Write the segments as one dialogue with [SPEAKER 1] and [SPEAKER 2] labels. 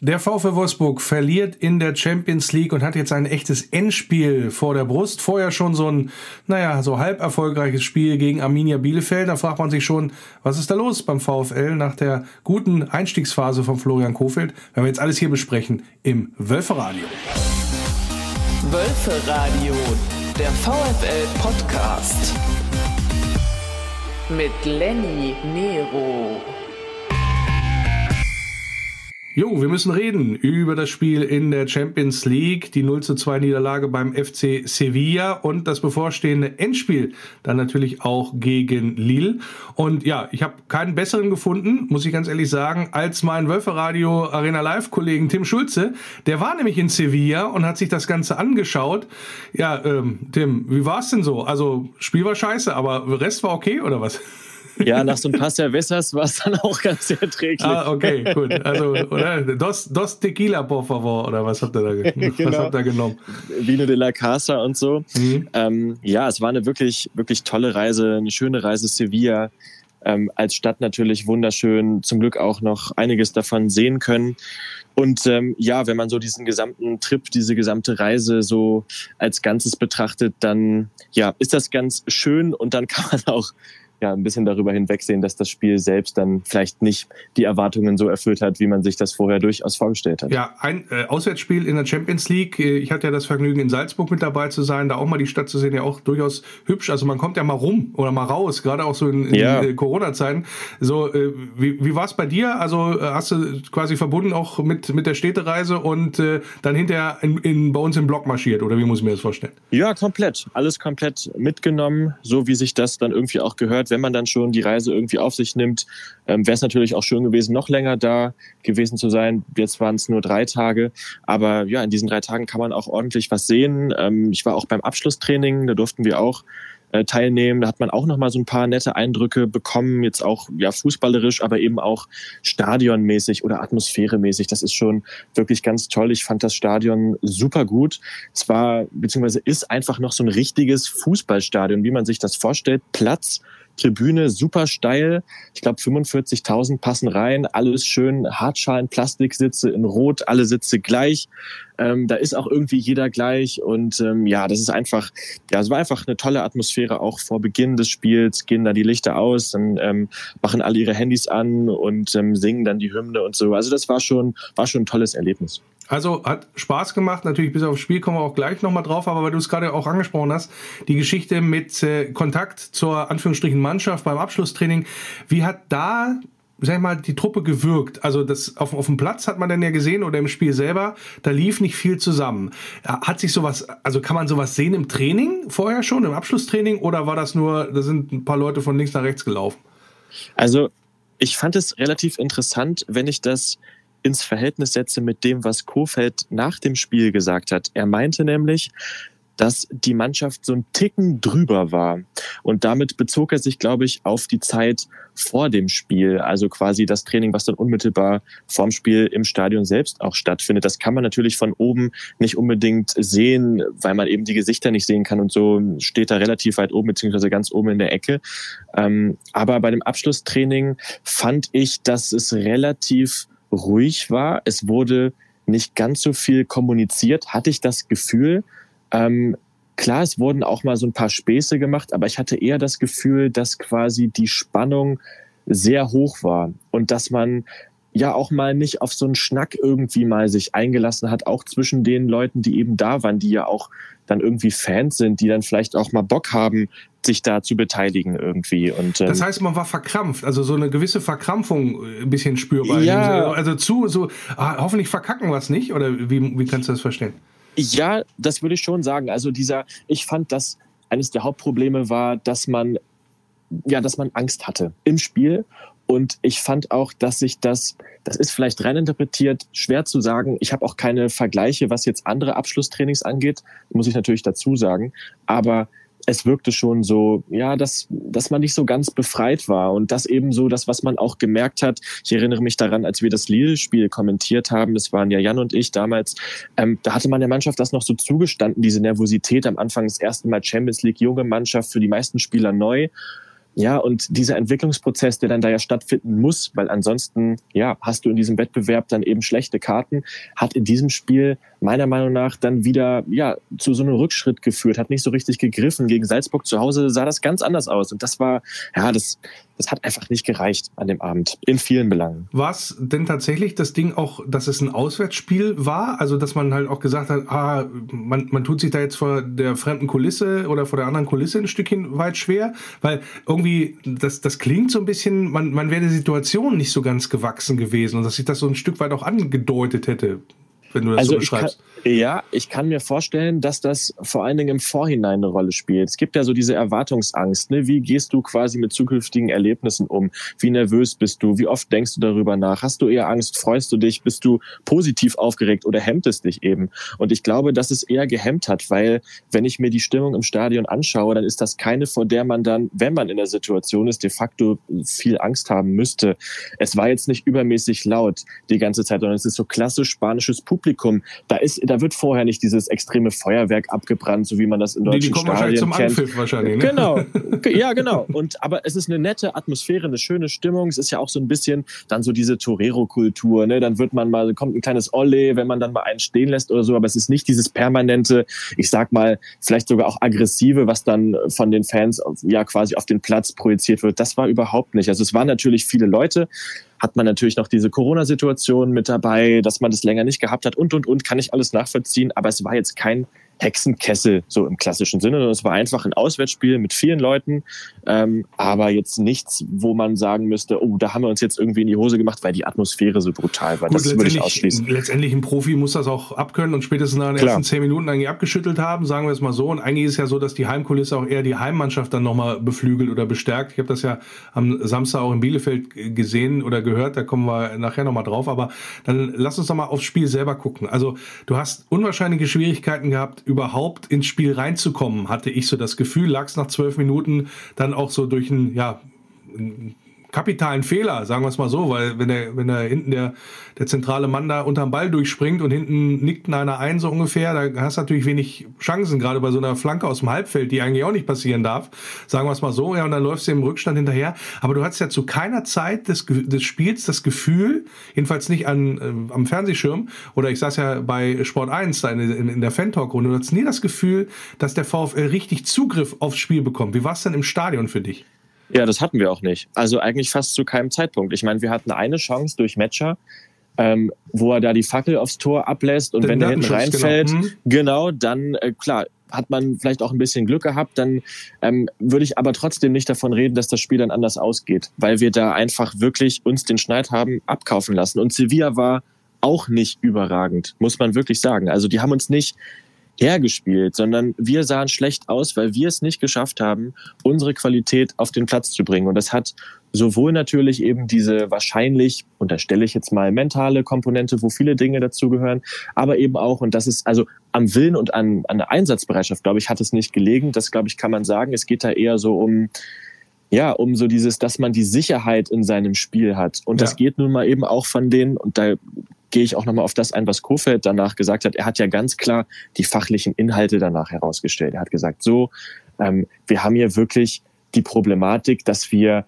[SPEAKER 1] Der VfW Wolfsburg verliert in der Champions League und hat jetzt ein echtes Endspiel vor der Brust. Vorher schon so ein, naja, so halb erfolgreiches Spiel gegen Arminia Bielefeld. Da fragt man sich schon, was ist da los beim VfL nach der guten Einstiegsphase von Florian Kofeld? Wenn wir jetzt alles hier besprechen im Wölferadio.
[SPEAKER 2] Wölferadio, der VfL Podcast. Mit Lenny Nero.
[SPEAKER 1] Jo, wir müssen reden über das Spiel in der Champions League, die 0 zu 2 Niederlage beim FC Sevilla und das bevorstehende Endspiel dann natürlich auch gegen Lille. Und ja, ich habe keinen besseren gefunden, muss ich ganz ehrlich sagen, als mein Wölferadio Arena Live Kollegen Tim Schulze. Der war nämlich in Sevilla und hat sich das Ganze angeschaut. Ja, ähm, Tim, wie war es denn so? Also, Spiel war scheiße, aber Rest war okay oder was?
[SPEAKER 3] Ja, nach so ein paar Cervezas war es dann auch ganz erträglich.
[SPEAKER 1] Ah, okay, gut. Also, oder? Dos, dos Tequila, por favor, oder was habt ihr da, genau. was habt ihr genommen?
[SPEAKER 3] Vino de la Casa und so. Mhm. Ähm, ja, es war eine wirklich, wirklich tolle Reise, eine schöne Reise Sevilla. Ähm, als Stadt natürlich wunderschön, zum Glück auch noch einiges davon sehen können. Und ähm, ja, wenn man so diesen gesamten Trip, diese gesamte Reise so als Ganzes betrachtet, dann ja, ist das ganz schön und dann kann man auch ja ein bisschen darüber hinwegsehen, dass das Spiel selbst dann vielleicht nicht die Erwartungen so erfüllt hat, wie man sich das vorher durchaus vorgestellt hat.
[SPEAKER 1] Ja, ein äh, Auswärtsspiel in der Champions League. Äh, ich hatte ja das Vergnügen, in Salzburg mit dabei zu sein, da auch mal die Stadt zu sehen, ja auch durchaus hübsch. Also man kommt ja mal rum oder mal raus, gerade auch so in, in ja. Äh, Corona-Zeiten. So, äh, wie, wie war es bei dir? Also äh, hast du quasi verbunden auch mit, mit der Städtereise und dann hinterher in, in, bei uns im Block marschiert oder wie muss ich mir das vorstellen?
[SPEAKER 3] Ja, komplett. Alles komplett mitgenommen, so wie sich das dann irgendwie auch gehört wenn man dann schon die Reise irgendwie auf sich nimmt, ähm, wäre es natürlich auch schön gewesen, noch länger da gewesen zu sein. Jetzt waren es nur drei Tage, aber ja, in diesen drei Tagen kann man auch ordentlich was sehen. Ähm, ich war auch beim Abschlusstraining, da durften wir auch äh, teilnehmen. Da hat man auch noch mal so ein paar nette Eindrücke bekommen, jetzt auch ja fußballerisch, aber eben auch stadionmäßig oder atmosphäremäßig. Das ist schon wirklich ganz toll. Ich fand das Stadion super gut. Es war beziehungsweise ist einfach noch so ein richtiges Fußballstadion, wie man sich das vorstellt. Platz Tribüne super steil. Ich glaube 45.000 passen rein. Alles schön Hartschalen, Plastiksitze in Rot, alle Sitze gleich. Ähm, da ist auch irgendwie jeder gleich und ähm, ja, das ist einfach, ja, es war einfach eine tolle Atmosphäre auch vor Beginn des Spiels. Gehen da die Lichter aus, dann ähm, machen alle ihre Handys an und ähm, singen dann die Hymne und so. Also das war schon, war schon ein tolles Erlebnis.
[SPEAKER 1] Also hat Spaß gemacht, natürlich bis aufs Spiel kommen wir auch gleich nochmal drauf, aber weil du es gerade auch angesprochen hast, die Geschichte mit äh, Kontakt zur Anführungsstrichen Mannschaft beim Abschlusstraining, wie hat da sag ich mal, die Truppe gewirkt. Also das auf, auf dem Platz hat man dann ja gesehen oder im Spiel selber, da lief nicht viel zusammen. Hat sich sowas, also kann man sowas sehen im Training vorher schon, im Abschlusstraining, oder war das nur, da sind ein paar Leute von links nach rechts gelaufen?
[SPEAKER 3] Also ich fand es relativ interessant, wenn ich das ins Verhältnis setze mit dem, was Kofeld nach dem Spiel gesagt hat. Er meinte nämlich, dass die Mannschaft so ein Ticken drüber war. Und damit bezog er sich, glaube ich, auf die Zeit vor dem Spiel, also quasi das Training, was dann unmittelbar vorm Spiel im Stadion selbst auch stattfindet. Das kann man natürlich von oben nicht unbedingt sehen, weil man eben die Gesichter nicht sehen kann und so steht da relativ weit oben, beziehungsweise ganz oben in der Ecke. Ähm, aber bei dem Abschlusstraining fand ich, dass es relativ ruhig war. Es wurde nicht ganz so viel kommuniziert, hatte ich das Gefühl. Ähm, klar, es wurden auch mal so ein paar Späße gemacht, aber ich hatte eher das Gefühl, dass quasi die Spannung sehr hoch war und dass man ja auch mal nicht auf so einen Schnack irgendwie mal sich eingelassen hat, auch zwischen den Leuten, die eben da waren, die ja auch dann irgendwie Fans sind, die dann vielleicht auch mal Bock haben, sich da zu beteiligen irgendwie. Und,
[SPEAKER 1] ähm, das heißt, man war verkrampft, also so eine gewisse Verkrampfung äh, ein bisschen spürbar. Ja. Also zu, so, ah, hoffentlich verkacken wir es nicht, oder wie, wie kannst du das verstehen?
[SPEAKER 3] Ja, das würde ich schon sagen. Also dieser, ich fand, dass eines der Hauptprobleme war, dass man, ja, dass man Angst hatte im Spiel. Und ich fand auch, dass sich das, das ist vielleicht rein interpretiert, schwer zu sagen. Ich habe auch keine Vergleiche, was jetzt andere Abschlusstrainings angeht, muss ich natürlich dazu sagen. Aber es wirkte schon so, ja, dass, dass man nicht so ganz befreit war. Und das eben so das, was man auch gemerkt hat. Ich erinnere mich daran, als wir das Lille-Spiel kommentiert haben, das waren ja Jan und ich damals, ähm, da hatte man der Mannschaft das noch so zugestanden, diese Nervosität am Anfang des ersten Mal Champions League, junge Mannschaft, für die meisten Spieler neu. Ja, und dieser Entwicklungsprozess, der dann da ja stattfinden muss, weil ansonsten, ja, hast du in diesem Wettbewerb dann eben schlechte Karten, hat in diesem Spiel meiner Meinung nach dann wieder, ja, zu so einem Rückschritt geführt, hat nicht so richtig gegriffen. Gegen Salzburg zu Hause sah das ganz anders aus. Und das war, ja, das, das hat einfach nicht gereicht an dem Abend. In vielen Belangen.
[SPEAKER 1] War es denn tatsächlich das Ding auch, dass es ein Auswärtsspiel war? Also, dass man halt auch gesagt hat, ah, man, man tut sich da jetzt vor der fremden Kulisse oder vor der anderen Kulisse ein Stückchen weit schwer? Weil irgendwie, das, das klingt so ein bisschen, man, man wäre der Situation nicht so ganz gewachsen gewesen und dass sich das so ein Stück weit auch angedeutet hätte wenn du das also so beschreibst.
[SPEAKER 3] Ja, ich kann mir vorstellen, dass das vor allen Dingen im Vorhinein eine Rolle spielt. Es gibt ja so diese Erwartungsangst. Ne? Wie gehst du quasi mit zukünftigen Erlebnissen um? Wie nervös bist du? Wie oft denkst du darüber nach? Hast du eher Angst? Freust du dich? Bist du positiv aufgeregt oder hemmt es dich eben? Und ich glaube, dass es eher gehemmt hat, weil wenn ich mir die Stimmung im Stadion anschaue, dann ist das keine, vor der man dann, wenn man in der Situation ist, de facto viel Angst haben müsste. Es war jetzt nicht übermäßig laut die ganze Zeit, sondern es ist so klassisch spanisches Publikum Publikum. Da ist, da wird vorher nicht dieses extreme Feuerwerk abgebrannt, so wie man das in deutschen nee, die Stadien zum kennt. Anpfiff wahrscheinlich. Ne? Genau, ja genau. Und aber es ist eine nette Atmosphäre, eine schöne Stimmung. Es ist ja auch so ein bisschen dann so diese Torero-Kultur. Ne? Dann wird man mal kommt ein kleines Olle, wenn man dann mal einen stehen lässt oder so. Aber es ist nicht dieses permanente, ich sag mal vielleicht sogar auch aggressive, was dann von den Fans ja quasi auf den Platz projiziert wird. Das war überhaupt nicht. Also es waren natürlich viele Leute hat man natürlich noch diese Corona-Situation mit dabei, dass man das länger nicht gehabt hat und, und, und, kann ich alles nachvollziehen. Aber es war jetzt kein Hexenkessel, so im klassischen Sinne, sondern es war einfach ein Auswärtsspiel mit vielen Leuten, ähm, aber jetzt nichts, wo man sagen müsste, oh, da haben wir uns jetzt irgendwie in die Hose gemacht, weil die Atmosphäre so brutal war. Gut,
[SPEAKER 1] das würde ich ausschließen. Letztendlich ein Profi muss das auch abkönnen und spätestens nach den Klar. ersten zehn Minuten eigentlich abgeschüttelt haben, sagen wir es mal so. Und eigentlich ist es ja so, dass die Heimkulisse auch eher die Heimmannschaft dann nochmal beflügelt oder bestärkt. Ich habe das ja am Samstag auch in Bielefeld gesehen oder gehört, da kommen wir nachher nochmal drauf. Aber dann lass uns doch mal aufs Spiel selber gucken. Also du hast unwahrscheinliche Schwierigkeiten gehabt, überhaupt ins Spiel reinzukommen, hatte ich so das Gefühl, lag es nach zwölf Minuten dann auch so durch ein, ja, kapitalen Fehler, sagen wir es mal so, weil wenn der, wenn der hinten der, der zentrale Mann da unterm Ball durchspringt und hinten nickt einer ein, so ungefähr, da hast du natürlich wenig Chancen, gerade bei so einer Flanke aus dem Halbfeld, die eigentlich auch nicht passieren darf, sagen wir es mal so, ja, und dann läufst du im Rückstand hinterher. Aber du hattest ja zu keiner Zeit des, des Spiels das Gefühl, jedenfalls nicht an, äh, am Fernsehschirm, oder ich saß ja bei Sport 1 da in, in, in der Fan-Talk-Runde, du hattest nie das Gefühl, dass der VfL richtig Zugriff aufs Spiel bekommt. Wie war es denn im Stadion für dich?
[SPEAKER 3] Ja, das hatten wir auch nicht. Also eigentlich fast zu keinem Zeitpunkt. Ich meine, wir hatten eine Chance durch Matcher, ähm, wo er da die Fackel aufs Tor ablässt und Den wenn der hinten reinfällt, genau, genau dann äh, klar hat man vielleicht auch ein bisschen Glück gehabt, dann ähm, würde ich aber trotzdem nicht davon reden, dass das Spiel dann anders ausgeht, weil wir da einfach wirklich uns den Schneid haben abkaufen lassen. Und Sevilla war auch nicht überragend, muss man wirklich sagen. Also die haben uns nicht hergespielt, sondern wir sahen schlecht aus, weil wir es nicht geschafft haben, unsere Qualität auf den Platz zu bringen. Und das hat sowohl natürlich eben diese wahrscheinlich, unterstelle ich jetzt mal, mentale Komponente, wo viele Dinge dazugehören, aber eben auch, und das ist also am Willen und an, an der Einsatzbereitschaft, glaube ich, hat es nicht gelegen. Das, glaube ich, kann man sagen. Es geht da eher so um, ja, um so dieses, dass man die Sicherheit in seinem Spiel hat. Und ja. das geht nun mal eben auch von denen, und da gehe ich auch nochmal auf das ein, was Kofeld danach gesagt hat. Er hat ja ganz klar die fachlichen Inhalte danach herausgestellt. Er hat gesagt, so, ähm, wir haben hier wirklich die Problematik, dass wir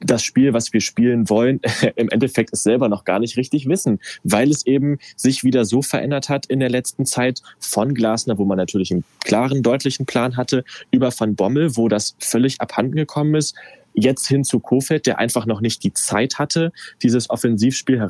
[SPEAKER 3] das Spiel, was wir spielen wollen, im Endeffekt es selber noch gar nicht richtig wissen, weil es eben sich wieder so verändert hat in der letzten Zeit von Glasner, wo man natürlich einen klaren, deutlichen Plan hatte, über Van Bommel, wo das völlig abhanden gekommen ist, jetzt hin zu Kofeld, der einfach noch nicht die Zeit hatte, dieses Offensivspiel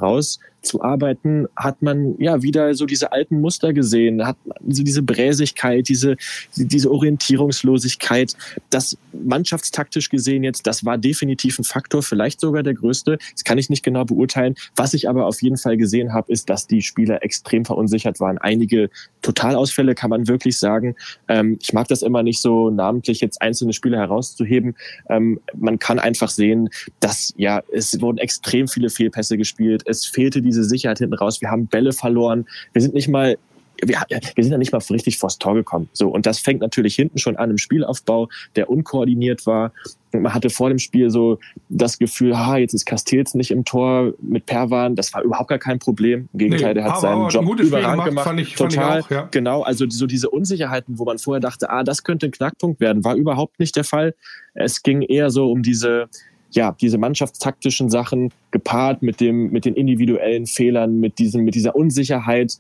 [SPEAKER 3] herauszuarbeiten, hat man ja wieder so diese alten Muster gesehen, hat so diese Bräsigkeit, diese, diese Orientierungslosigkeit. Das mannschaftstaktisch gesehen jetzt, das war definitiv ein Faktor, vielleicht sogar der größte. Das kann ich nicht genau beurteilen. Was ich aber auf jeden Fall gesehen habe, ist, dass die Spieler extrem verunsichert waren. Einige Totalausfälle kann man wirklich sagen. Ähm, ich mag das immer nicht so namentlich jetzt einzelne Spieler herauszuheben. Ähm, man kann einfach sehen, dass ja, es wurden extrem viele Fehlpässe gespielt. Es fehlte diese Sicherheit hinten raus. Wir haben Bälle verloren. Wir sind nicht mal wir, wir sind ja nicht mal richtig vors Tor gekommen. So, und das fängt natürlich hinten schon an im Spielaufbau, der unkoordiniert war. Und man hatte vor dem Spiel so das Gefühl, ha, jetzt ist Castells nicht im Tor mit Perwan. Das war überhaupt gar kein Problem. Im Gegenteil, nee, der hat seinen Job überragend gemacht. gemacht.
[SPEAKER 1] Fand ich, Total. Fand ich auch, ja.
[SPEAKER 3] Genau, also so diese Unsicherheiten, wo man vorher dachte, ah, das könnte ein Knackpunkt werden, war überhaupt nicht der Fall. Es ging eher so um diese, ja, diese mannschaftstaktischen Sachen gepaart mit dem, mit den individuellen Fehlern, mit diesem, mit dieser Unsicherheit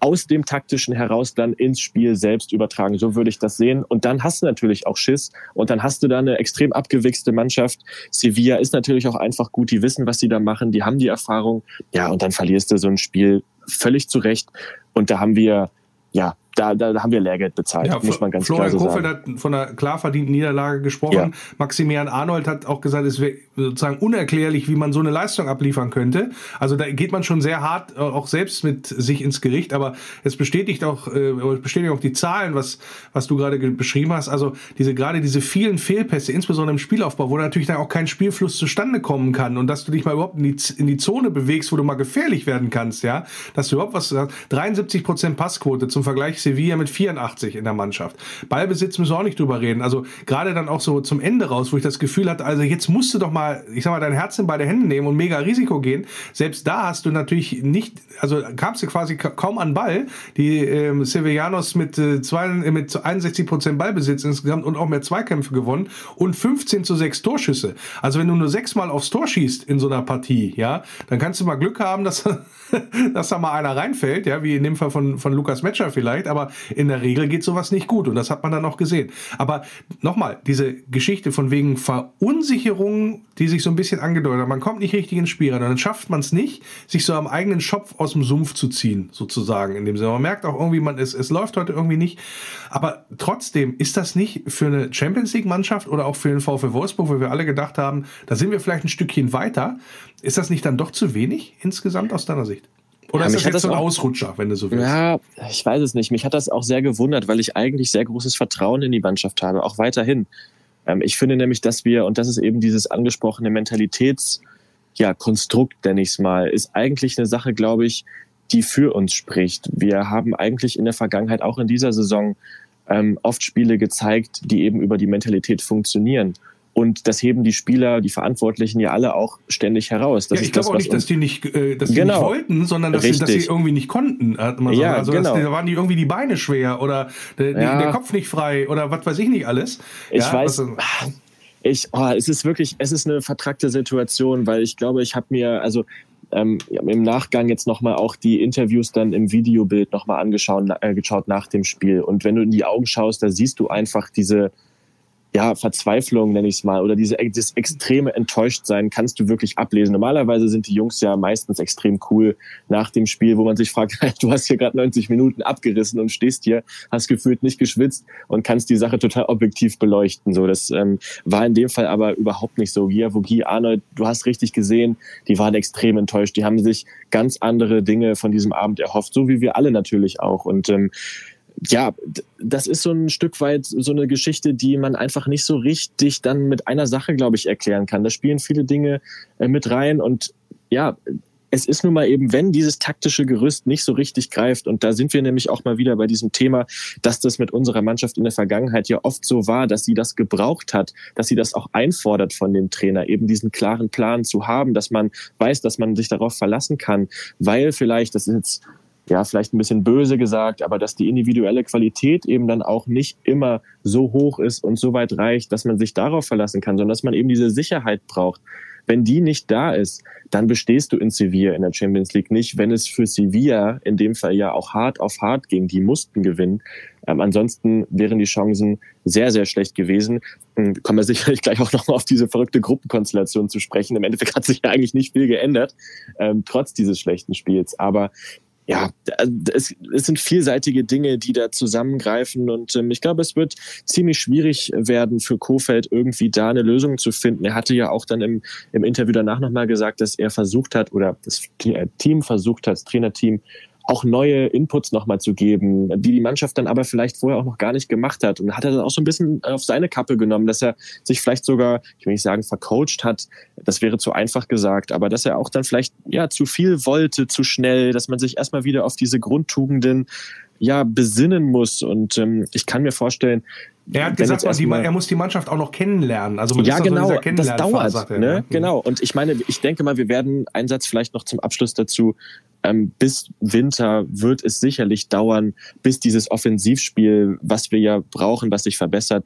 [SPEAKER 3] aus dem taktischen heraus dann ins Spiel selbst übertragen. So würde ich das sehen. Und dann hast du natürlich auch Schiss und dann hast du da eine extrem abgewichste Mannschaft. Sevilla ist natürlich auch einfach gut. Die wissen, was sie da machen. Die haben die Erfahrung. Ja, und dann verlierst du so ein Spiel völlig zurecht. Und da haben wir, ja, da, da, haben wir Lehrgeld bezahlt, ja, muss man ganz Florian klar so Kofeld
[SPEAKER 1] sagen. hat von einer klar verdienten Niederlage gesprochen. Ja. Maximilian Arnold hat auch gesagt, es wäre sozusagen unerklärlich, wie man so eine Leistung abliefern könnte. Also da geht man schon sehr hart, äh, auch selbst mit sich ins Gericht, aber es bestätigt auch, äh, bestätigt auch die Zahlen, was, was du gerade beschrieben hast. Also diese, gerade diese vielen Fehlpässe, insbesondere im Spielaufbau, wo natürlich dann auch kein Spielfluss zustande kommen kann und dass du dich mal überhaupt in die, in die Zone bewegst, wo du mal gefährlich werden kannst, ja, dass du überhaupt was, 73 Prozent Passquote zum Vergleich Sevilla mit 84 in der Mannschaft. Ballbesitz müssen wir auch nicht drüber reden. Also gerade dann auch so zum Ende raus, wo ich das Gefühl hatte, also jetzt musst du doch mal, ich sag mal, dein Herz in beide Hände nehmen und mega Risiko gehen. Selbst da hast du natürlich nicht, also kamst du quasi kaum an Ball. Die ähm, Sevillanos mit, äh, zwei, äh, mit 61 Prozent Ballbesitz insgesamt und auch mehr Zweikämpfe gewonnen und 15 zu 6 Torschüsse. Also wenn du nur sechsmal aufs Tor schießt in so einer Partie, ja, dann kannst du mal Glück haben, dass, dass da mal einer reinfällt, ja, wie in dem Fall von, von Lukas Metscher vielleicht, aber in der Regel geht sowas nicht gut und das hat man dann auch gesehen. Aber nochmal, diese Geschichte von wegen Verunsicherung, die sich so ein bisschen angedeutet hat, man kommt nicht richtig ins Spiel rein und dann schafft man es nicht, sich so am eigenen Schopf aus dem Sumpf zu ziehen, sozusagen in dem Sinne. Man merkt auch irgendwie, man, es, es läuft heute irgendwie nicht. Aber trotzdem ist das nicht für eine Champions League Mannschaft oder auch für den VfL Wolfsburg, wo wir alle gedacht haben, da sind wir vielleicht ein Stückchen weiter. Ist das nicht dann doch zu wenig insgesamt aus deiner Sicht? Oder ja, ist das jetzt das so ein Ausrutscher, wenn du so willst?
[SPEAKER 3] Ja, ich weiß es nicht. Mich hat das auch sehr gewundert, weil ich eigentlich sehr großes Vertrauen in die Mannschaft habe, auch weiterhin. Ähm, ich finde nämlich, dass wir, und das ist eben dieses angesprochene Mentalitäts- ja, Konstrukt, nenne ich es mal, ist eigentlich eine Sache, glaube ich, die für uns spricht. Wir haben eigentlich in der Vergangenheit, auch in dieser Saison, ähm, oft Spiele gezeigt, die eben über die Mentalität funktionieren. Und das heben die Spieler, die Verantwortlichen ja alle auch ständig heraus.
[SPEAKER 1] Das ja, ich glaube auch nicht, dass die nicht, äh, dass die genau. nicht wollten, sondern dass sie, dass sie irgendwie nicht konnten. Ja, also genau. da waren die irgendwie die Beine schwer oder der, ja. der, Kopf nicht frei oder was weiß ich nicht alles.
[SPEAKER 3] Ich ja, weiß. Also, ich, oh, es ist wirklich, es ist eine vertrackte Situation, weil ich glaube, ich habe mir, also ähm, im Nachgang jetzt nochmal auch die Interviews dann im Videobild nochmal angeschaut äh, geschaut nach dem Spiel. Und wenn du in die Augen schaust, da siehst du einfach diese, ja, Verzweiflung, nenne ich es mal, oder diese, dieses extreme Enttäuschtsein kannst du wirklich ablesen. Normalerweise sind die Jungs ja meistens extrem cool nach dem Spiel, wo man sich fragt, du hast hier gerade 90 Minuten abgerissen und stehst hier, hast gefühlt nicht geschwitzt und kannst die Sache total objektiv beleuchten. So, das ähm, war in dem Fall aber überhaupt nicht so. Gia Vogie, Arnold, du hast richtig gesehen, die waren extrem enttäuscht. Die haben sich ganz andere Dinge von diesem Abend erhofft, so wie wir alle natürlich auch. Und ähm, ja, das ist so ein Stück weit so eine Geschichte, die man einfach nicht so richtig dann mit einer Sache, glaube ich, erklären kann. Da spielen viele Dinge äh, mit rein und ja, es ist nun mal eben, wenn dieses taktische Gerüst nicht so richtig greift, und da sind wir nämlich auch mal wieder bei diesem Thema, dass das mit unserer Mannschaft in der Vergangenheit ja oft so war, dass sie das gebraucht hat, dass sie das auch einfordert von dem Trainer, eben diesen klaren Plan zu haben, dass man weiß, dass man sich darauf verlassen kann, weil vielleicht, das ist jetzt ja, vielleicht ein bisschen böse gesagt, aber dass die individuelle Qualität eben dann auch nicht immer so hoch ist und so weit reicht, dass man sich darauf verlassen kann, sondern dass man eben diese Sicherheit braucht. Wenn die nicht da ist, dann bestehst du in Sevilla in der Champions League nicht. Wenn es für Sevilla in dem Fall ja auch hart auf hart ging, die mussten gewinnen. Ähm, ansonsten wären die Chancen sehr, sehr schlecht gewesen. Ähm, kommen wir sicherlich gleich auch nochmal auf diese verrückte Gruppenkonstellation zu sprechen. Im Endeffekt hat sich ja eigentlich nicht viel geändert, ähm, trotz dieses schlechten Spiels. Aber ja, es, es sind vielseitige Dinge, die da zusammengreifen und ähm, ich glaube, es wird ziemlich schwierig werden für Kofeld irgendwie da eine Lösung zu finden. Er hatte ja auch dann im, im Interview danach nochmal gesagt, dass er versucht hat oder das Team versucht hat, das Trainerteam auch neue Inputs nochmal zu geben, die die Mannschaft dann aber vielleicht vorher auch noch gar nicht gemacht hat. Und hat er dann auch so ein bisschen auf seine Kappe genommen, dass er sich vielleicht sogar, ich will nicht sagen, vercoacht hat. Das wäre zu einfach gesagt, aber dass er auch dann vielleicht ja zu viel wollte, zu schnell, dass man sich erstmal wieder auf diese Grundtugenden ja besinnen muss. Und ähm, ich kann mir vorstellen,
[SPEAKER 1] er hat gesagt, die, er muss die Mannschaft auch noch kennenlernen. Also
[SPEAKER 3] ja, genau, das dauert. Er, ne? Genau. Und ich meine, ich denke mal, wir werden einen Satz vielleicht noch zum Abschluss dazu. Ähm, bis Winter wird es sicherlich dauern, bis dieses Offensivspiel, was wir ja brauchen, was sich verbessert,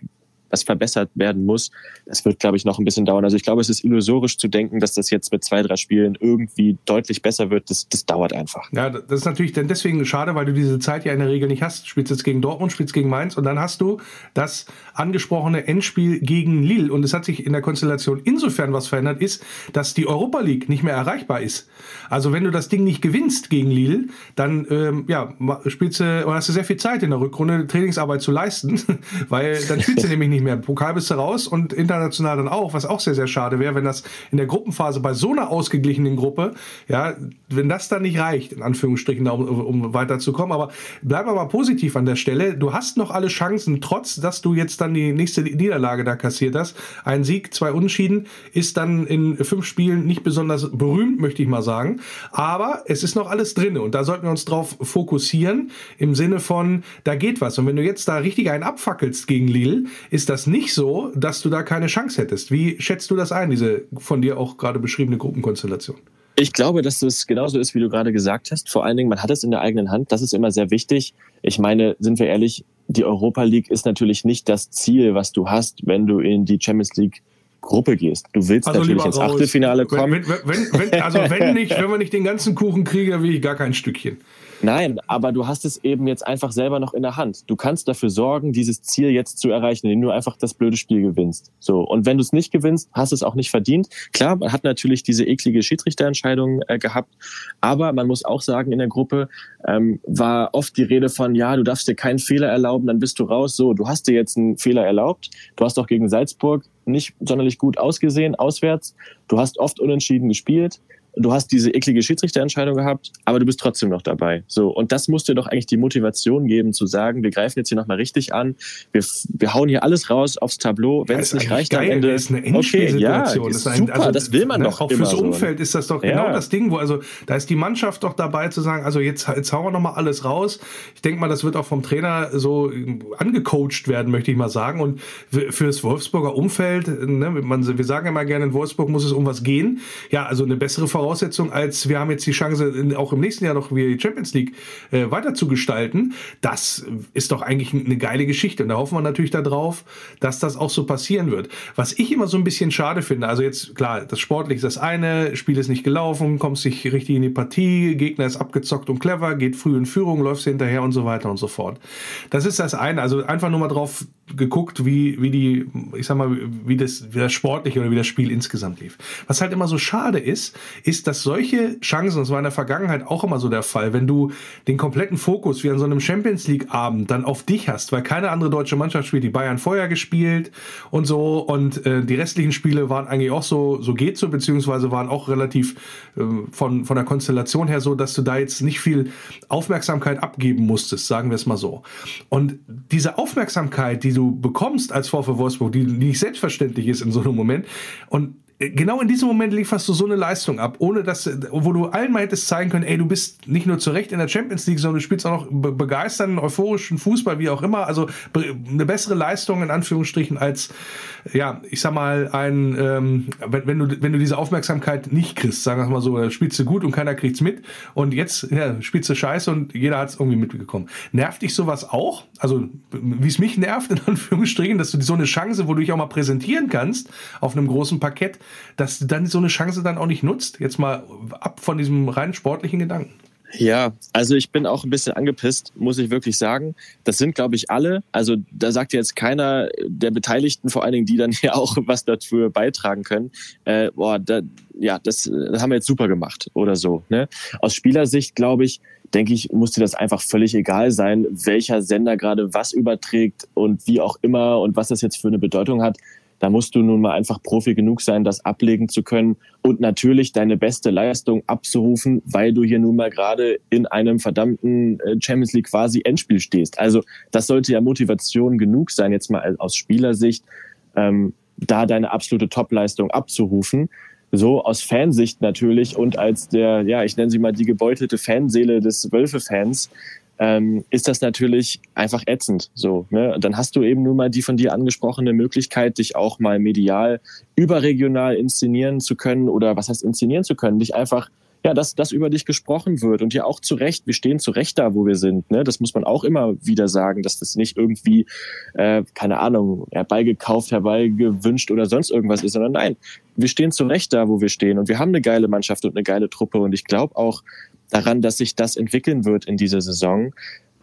[SPEAKER 3] was verbessert werden muss, das wird, glaube ich, noch ein bisschen dauern. Also ich glaube, es ist illusorisch zu denken, dass das jetzt mit zwei, drei Spielen irgendwie deutlich besser wird. Das, das dauert einfach.
[SPEAKER 1] Ja, das ist natürlich dann deswegen schade, weil du diese Zeit ja in der Regel nicht hast. Du spielst jetzt gegen Dortmund, spielst gegen Mainz und dann hast du das angesprochene Endspiel gegen Lille. Und es hat sich in der Konstellation insofern was verändert ist, dass die Europa League nicht mehr erreichbar ist. Also wenn du das Ding nicht gewinnst gegen Lille, dann ähm, ja, spielst du, oder hast du sehr viel Zeit in der Rückrunde, Trainingsarbeit zu leisten, weil dann spielst du nämlich nicht nicht mehr. Pokal bist du raus und international dann auch, was auch sehr, sehr schade wäre, wenn das in der Gruppenphase bei so einer ausgeglichenen Gruppe, ja, wenn das dann nicht reicht, in Anführungsstrichen, um, um weiterzukommen. Aber bleib aber positiv an der Stelle. Du hast noch alle Chancen, trotz dass du jetzt dann die nächste Niederlage da kassiert hast. Ein Sieg, zwei Unschieden ist dann in fünf Spielen nicht besonders berühmt, möchte ich mal sagen. Aber es ist noch alles drin und da sollten wir uns drauf fokussieren im Sinne von, da geht was. Und wenn du jetzt da richtig einen abfackelst gegen Lille, ist das nicht so, dass du da keine Chance hättest. Wie schätzt du das ein, diese von dir auch gerade beschriebene Gruppenkonstellation?
[SPEAKER 3] Ich glaube, dass es genauso ist, wie du gerade gesagt hast. Vor allen Dingen, man hat es in der eigenen Hand. Das ist immer sehr wichtig. Ich meine, sind wir ehrlich, die Europa League ist natürlich nicht das Ziel, was du hast, wenn du in die Champions League Gruppe gehst. Du willst also natürlich ins Achtelfinale kommen.
[SPEAKER 1] Wenn, wenn, wenn, also wenn nicht, wenn wir nicht den ganzen Kuchen kriegen, dann will ich gar kein Stückchen.
[SPEAKER 3] Nein, aber du hast es eben jetzt einfach selber noch in der Hand. Du kannst dafür sorgen, dieses Ziel jetzt zu erreichen, indem du einfach das blöde Spiel gewinnst. So. Und wenn du es nicht gewinnst, hast du es auch nicht verdient. Klar, man hat natürlich diese eklige Schiedsrichterentscheidung äh, gehabt, aber man muss auch sagen, in der Gruppe ähm, war oft die Rede von, ja, du darfst dir keinen Fehler erlauben, dann bist du raus. So, du hast dir jetzt einen Fehler erlaubt. Du hast auch gegen Salzburg nicht sonderlich gut ausgesehen, auswärts. Du hast oft unentschieden gespielt du hast diese eklige Schiedsrichterentscheidung gehabt, aber du bist trotzdem noch dabei. So und das muss dir doch eigentlich die Motivation geben, zu sagen, wir greifen jetzt hier nochmal richtig an, wir, wir hauen hier alles raus aufs Tableau, wenn ja, es nicht reicht
[SPEAKER 1] geil. am Ende. Das ist eine okay, ja,
[SPEAKER 3] super, ein, also, das will man ne, doch.
[SPEAKER 1] Auch fürs so. Umfeld ist das doch genau ja. das Ding, wo also da ist die Mannschaft doch dabei zu sagen, also jetzt, jetzt hauen wir nochmal alles raus. Ich denke mal, das wird auch vom Trainer so angecoacht werden, möchte ich mal sagen. Und für das Wolfsburger Umfeld, ne, man, wir sagen mal gerne, in Wolfsburg muss es um was gehen. Ja, also eine bessere Voraussetzung Voraussetzung, als wir haben jetzt die Chance, auch im nächsten Jahr noch wie die Champions League äh, weiter zu gestalten. Das ist doch eigentlich eine geile Geschichte. Und da hoffen wir natürlich darauf, dass das auch so passieren wird. Was ich immer so ein bisschen schade finde, also jetzt klar, das Sportliche ist das eine, Spiel ist nicht gelaufen, kommst nicht richtig in die Partie, Gegner ist abgezockt und clever, geht früh in Führung, läufst hinterher und so weiter und so fort. Das ist das eine. Also einfach nur mal drauf geguckt, wie, wie die, ich sag mal, wie das, wie das Sportliche oder wie das Spiel insgesamt lief. Was halt immer so schade ist, ist, dass solche Chancen, das war in der Vergangenheit auch immer so der Fall, wenn du den kompletten Fokus wie an so einem Champions League Abend dann auf dich hast, weil keine andere deutsche Mannschaft spielt, die Bayern vorher gespielt und so und äh, die restlichen Spiele waren eigentlich auch so, so geht so, beziehungsweise waren auch relativ äh, von, von der Konstellation her so, dass du da jetzt nicht viel Aufmerksamkeit abgeben musstest, sagen wir es mal so. Und diese Aufmerksamkeit, die du bekommst als VfW Wolfsburg, die nicht selbstverständlich ist in so einem Moment und genau in diesem Moment lieferst du so eine Leistung ab, ohne dass, wo du allen mal hättest zeigen können, ey, du bist nicht nur zurecht in der Champions League, sondern du spielst auch noch begeisternden, euphorischen Fußball, wie auch immer. Also eine bessere Leistung in Anführungsstrichen als, ja, ich sag mal, ein, ähm, wenn, wenn, du, wenn du diese Aufmerksamkeit nicht kriegst, sagen wir mal so, spielst du gut und keiner kriegt's mit und jetzt ja, spielst du scheiße und jeder hat's irgendwie mitbekommen. Nervt dich sowas auch? Also, wie es mich nervt, in Anführungsstrichen, dass du so eine Chance, wo du dich auch mal präsentieren kannst, auf einem großen Parkett, dass du dann so eine Chance dann auch nicht nutzt. Jetzt mal ab von diesem rein sportlichen Gedanken.
[SPEAKER 3] Ja, also ich bin auch ein bisschen angepisst, muss ich wirklich sagen. Das sind, glaube ich, alle. Also da sagt jetzt keiner der Beteiligten, vor allen Dingen, die dann ja auch was dafür beitragen können. Äh, boah, da, ja, das, das haben wir jetzt super gemacht oder so. Ne? Aus Spielersicht, glaube ich, denke ich, muss dir das einfach völlig egal sein, welcher Sender gerade was überträgt und wie auch immer und was das jetzt für eine Bedeutung hat Da musst du nun mal einfach Profi genug sein, das ablegen zu können und natürlich deine beste Leistung abzurufen, weil du hier nun mal gerade in einem verdammten äh, Champions League quasi Endspiel stehst. Also das sollte ja Motivation genug sein, jetzt mal aus Spielersicht, ähm, da deine absolute Topleistung abzurufen so aus Fansicht natürlich und als der, ja, ich nenne sie mal die gebeutelte Fanseele des Wölfe-Fans, ähm, ist das natürlich einfach ätzend. So, ne? Und dann hast du eben nur mal die von dir angesprochene Möglichkeit, dich auch mal medial überregional inszenieren zu können oder was heißt inszenieren zu können, dich einfach ja, dass, dass über dich gesprochen wird und ja auch zu Recht, wir stehen zu Recht da, wo wir sind. Ne? Das muss man auch immer wieder sagen, dass das nicht irgendwie, äh, keine Ahnung, herbeigekauft, herbeigewünscht oder sonst irgendwas ist, sondern nein, wir stehen zu Recht da, wo wir stehen und wir haben eine geile Mannschaft und eine geile Truppe und ich glaube auch daran, dass sich das entwickeln wird in dieser Saison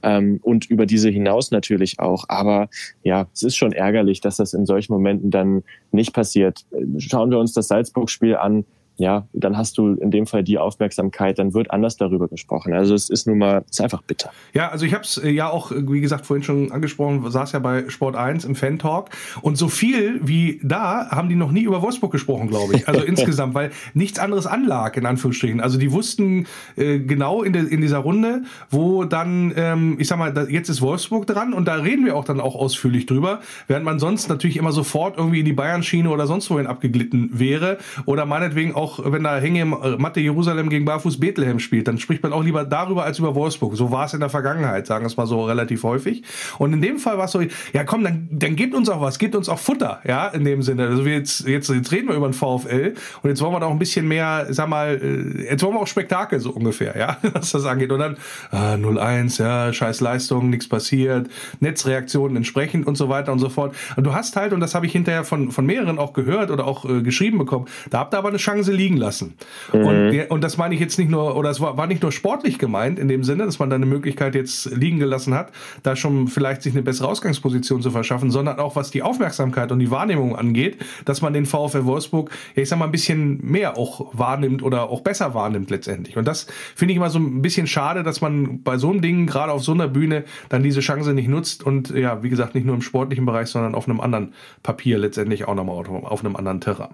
[SPEAKER 3] ähm, und über diese hinaus natürlich auch. Aber ja, es ist schon ärgerlich, dass das in solchen Momenten dann nicht passiert. Schauen wir uns das Salzburg-Spiel an ja, dann hast du in dem Fall die Aufmerksamkeit, dann wird anders darüber gesprochen. Also es ist nun mal, es ist einfach bitter.
[SPEAKER 1] Ja, also ich habe es äh, ja auch, wie gesagt, vorhin schon angesprochen, saß ja bei Sport 1 im Fan-Talk und so viel wie da haben die noch nie über Wolfsburg gesprochen, glaube ich. Also insgesamt, weil nichts anderes anlag, in Anführungsstrichen. Also die wussten äh, genau in, de, in dieser Runde, wo dann, ähm, ich sag mal, da, jetzt ist Wolfsburg dran und da reden wir auch dann auch ausführlich drüber, während man sonst natürlich immer sofort irgendwie in die Bayern-Schiene oder sonst wohin abgeglitten wäre oder meinetwegen auch auch, wenn da Hänge äh, Mathe Jerusalem gegen Barfuß Bethlehem spielt, dann spricht man auch lieber darüber als über Wolfsburg. So war es in der Vergangenheit, sagen wir es mal so relativ häufig. Und in dem Fall war es so, ja komm, dann, dann gebt uns auch was, gebt uns auch Futter, ja, in dem Sinne. Also wir jetzt, jetzt, jetzt reden wir über den VfL und jetzt wollen wir da auch ein bisschen mehr, sag mal, äh, jetzt wollen wir auch Spektakel so ungefähr, ja, was das angeht. Und dann ah, 0-1, ja, scheiß Leistung, nichts passiert, Netzreaktionen entsprechend und so weiter und so fort. Und du hast halt, und das habe ich hinterher von, von mehreren auch gehört oder auch äh, geschrieben bekommen, da habt ihr aber eine Chance liegen lassen. Mhm. Und, und das meine ich jetzt nicht nur, oder es war, war nicht nur sportlich gemeint in dem Sinne, dass man da eine Möglichkeit jetzt liegen gelassen hat, da schon vielleicht sich eine bessere Ausgangsposition zu verschaffen, sondern auch was die Aufmerksamkeit und die Wahrnehmung angeht, dass man den VfL Wolfsburg, ja, ich sag mal, ein bisschen mehr auch wahrnimmt oder auch besser wahrnimmt letztendlich. Und das finde ich immer so ein bisschen schade, dass man bei so einem Ding, gerade auf so einer Bühne, dann diese Chance nicht nutzt und ja, wie gesagt, nicht nur im sportlichen Bereich, sondern auf einem anderen Papier letztendlich auch nochmal auf einem anderen Terrain.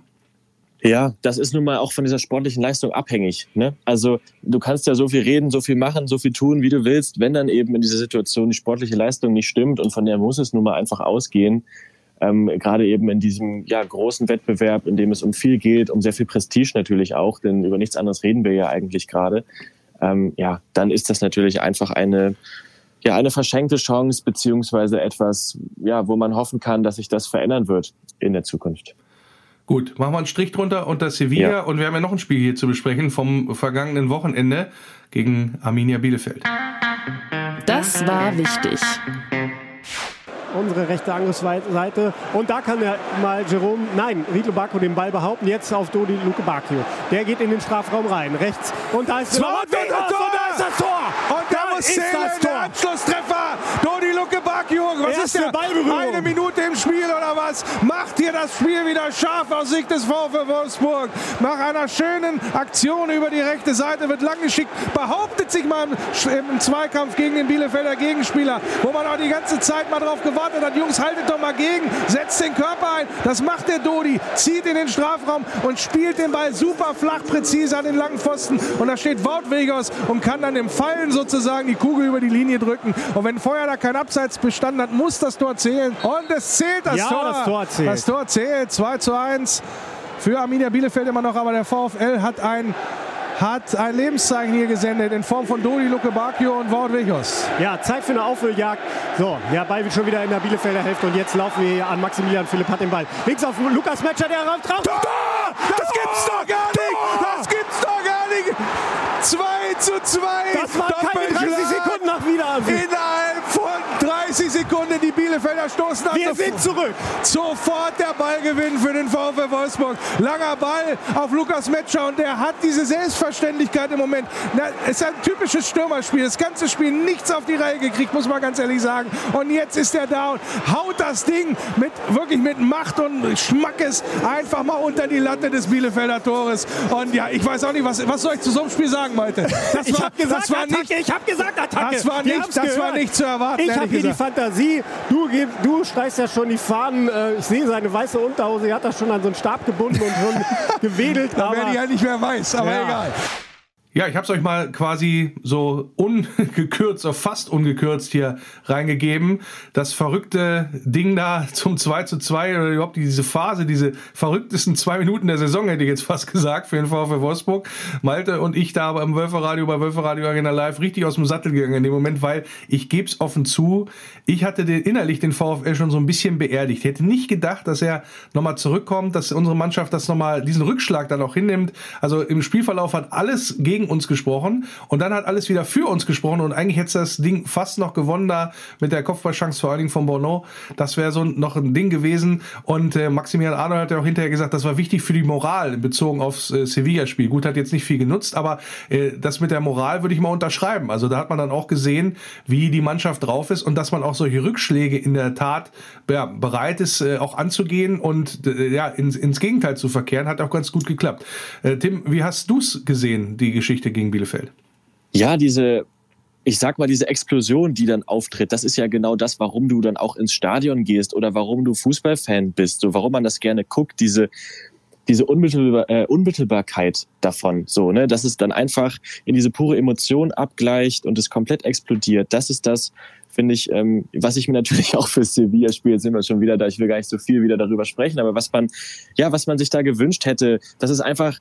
[SPEAKER 3] Ja, das ist nun mal auch von dieser sportlichen Leistung abhängig. Ne? Also du kannst ja so viel reden, so viel machen, so viel tun, wie du willst. Wenn dann eben in dieser Situation die sportliche Leistung nicht stimmt und von der muss es nun mal einfach ausgehen, ähm, gerade eben in diesem ja, großen Wettbewerb, in dem es um viel geht, um sehr viel Prestige natürlich auch, denn über nichts anderes reden wir ja eigentlich gerade, ähm, ja, dann ist das natürlich einfach eine, ja, eine verschenkte Chance, beziehungsweise etwas, ja, wo man hoffen kann, dass sich das verändern wird in der Zukunft.
[SPEAKER 1] Gut, machen wir einen Strich drunter unter Sevilla ja. und wir haben ja noch ein Spiel hier zu besprechen vom vergangenen Wochenende gegen Arminia Bielefeld.
[SPEAKER 2] Das war wichtig
[SPEAKER 4] unsere rechte Angriffsseite. Und da kann er mal Jerome, nein, Riedlo Bacco den Ball behaupten. Jetzt auf Dodi Luke Bacchio. Der geht in den Strafraum rein. Rechts. Und da ist,
[SPEAKER 5] Zwei und, da ist das Tor. Und da, muss zählen, der Anschlusstreffer. Dodi Luke Bacchio. Was Erste ist der? Eine Minute im Was? Macht hier das Spiel wieder scharf aus Sicht des VfL Wolfsburg. Nach einer schönen Aktion über die rechte Seite wird lang geschickt. Behauptet sich mal im, Zweikampf gegen den Bielefelder Gegenspieler, wo man auch die ganze Zeit mal drauf gewartet hat. Jungs, haltet doch mal gegen. Setzt den Körper ein. Das macht der Dodi. Zieht in den Strafraum und spielt den Ball super flach, präzise an den langen Pfosten. Und da steht Wout Wegers und kann dann im Fallen sozusagen die Kugel über die Linie drücken. Und wenn vorher da kein Abseits bestanden hat, muss das Tor zählen. Und es zählt das
[SPEAKER 4] ja,
[SPEAKER 5] Tor.
[SPEAKER 4] Das Tor zählt.
[SPEAKER 5] Das Tor zählt. 2 zu 1 für Arminia Bielefeld immer noch. Aber der VfL hat ein hat ein Lebenszeichen hier gesendet in Form von Dodi Luke Bacchio und Wout Wichos.
[SPEAKER 4] Ja, Zeit für eine Aufholjagd. So, ja, Ball wird schon wieder in der Bielefelder Hälfte und jetzt laufen wir hier an Maximilian Philipp hat den Ball. Links auf Lukas Metscher, der rauf drauf.
[SPEAKER 5] Tor! Das gibt's doch gar nicht! Das gibt's doch gar nicht! 2 zu 2!
[SPEAKER 4] Das war keine 30 Sekunden nach Wiederanpfiff.
[SPEAKER 5] Innerhalb von 30 Sekunden die Bielefelder stoßen
[SPEAKER 4] an. Wir sind zurück.
[SPEAKER 5] Sofort der Ballgewinn für den VfL Wolfsburg. Langer Ball auf Lukas Metscher und der hat diese Selbstverständlichkeit im Moment. Es ist ein typisches Stürmerspiel. Das ganze Spiel nichts auf die Reihe gekriegt, muss man ganz ehrlich sagen. Und jetzt ist er da und haut das Ding mit wirklich mit Macht und Schmackes einfach mal unter die Latte des Bielefelder Tores. Und ja, ich weiß auch nicht, was, was soll ich zu so einem Spiel sagen, Malte?
[SPEAKER 4] Das war, ich habe gesagt, das war Attacke, nicht, ich habe gesagt, Attacke.
[SPEAKER 5] Das war nicht, das war nicht zu erwarten.
[SPEAKER 4] Ich habe hier gesagt. die Fantasie. Du, du streichst ja schon die Fahnen. Äh, ich sehe seine weiße Unterhose, er hat das schon an so einen Stab gebunden und schon gewedelt.
[SPEAKER 5] da werde ich ja nicht mehr weiß, aber ja. egal.
[SPEAKER 1] Ja, ich habe es euch mal quasi so ungekürzt, oder fast ungekürzt hier reingegeben. Das verrückte Ding da zum 2 zu 2 oder überhaupt diese Phase, diese verrücktesten zwei Minuten der Saison, hätte ich jetzt fast gesagt, für den VfW Wolfsburg. Malte und ich da aber im Wölferradio, bei Wölferradio Arena Live richtig aus dem Sattel gegangen in dem Moment, weil ich gebe es offen zu, ich hatte den, innerlich den VfL schon so ein bisschen beerdigt. Ich hätte nicht gedacht, dass er nochmal zurückkommt, dass unsere Mannschaft das nochmal, diesen Rückschlag dann auch hinnimmt. Also im Spielverlauf hat alles gegen gegen uns gesprochen und dann hat alles wieder für uns gesprochen und eigentlich hätte das Ding fast noch gewonnen da mit der Kopfballchance vor allen Dingen von Bono. Das wäre so noch ein Ding gewesen und äh, Maximilian Arnold hat ja auch hinterher gesagt, das war wichtig für die Moral bezogen aufs äh, Sevilla-Spiel. Gut, hat jetzt nicht viel genutzt, aber äh, das mit der Moral würde ich mal unterschreiben. Also da hat man dann auch gesehen, wie die Mannschaft drauf ist und dass man auch solche Rückschläge in der Tat ja, bereit ist, äh, auch anzugehen und äh, ja, ins, ins Gegenteil zu verkehren, hat auch ganz gut geklappt. Äh, Tim, wie hast du es gesehen, die Geschichte? Geschichte gegen Bielefeld.
[SPEAKER 3] Ja, diese, ich sag mal, diese Explosion, die dann auftritt, das ist ja genau das, warum du dann auch ins Stadion gehst oder warum du Fußballfan bist, so warum man das gerne guckt, diese diese Unmittelbar, äh, Unmittelbarkeit davon, so, ne, dass es dann einfach in diese pure Emotion abgleicht und es komplett explodiert. Das ist das, finde ich, ähm, was ich mir natürlich auch für Sevilla spiele, sind wir schon wieder da, ich will gar nicht so viel wieder darüber sprechen, aber was man, ja, was man sich da gewünscht hätte, dass es einfach,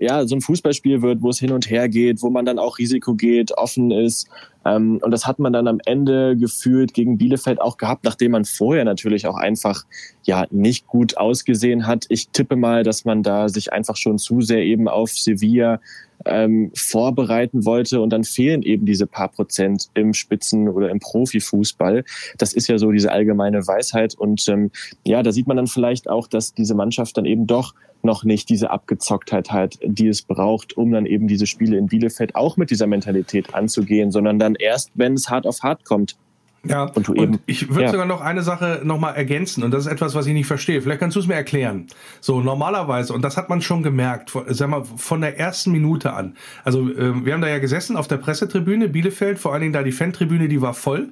[SPEAKER 3] ja, so ein Fußballspiel wird, wo es hin und her geht, wo man dann auch Risiko geht, offen ist. Ähm, und das hat man dann am Ende gefühlt gegen Bielefeld auch gehabt, nachdem man vorher natürlich auch einfach ja nicht gut ausgesehen hat. Ich tippe mal, dass man da sich einfach schon zu sehr eben auf Sevilla ähm, vorbereiten wollte und dann fehlen eben diese paar Prozent im Spitzen- oder im Profifußball. Das ist ja so diese allgemeine Weisheit und ähm, ja, da sieht man dann vielleicht auch, dass diese Mannschaft dann eben doch noch nicht diese Abgezocktheit hat, die es braucht, um dann eben diese Spiele in Bielefeld auch mit dieser Mentalität anzugehen, sondern dann erst, wenn es hart auf hart kommt,
[SPEAKER 1] ja, und, du eben, und ich würde ja. sogar noch eine Sache nochmal ergänzen und das ist etwas, was ich nicht verstehe. Vielleicht kannst du es mir erklären. So, normalerweise, und das hat man schon gemerkt, sag mal, von der ersten Minute an. Also, äh, wir haben da ja gesessen auf der Pressetribüne, Bielefeld, vor allen Dingen da die Fantribüne, die war voll.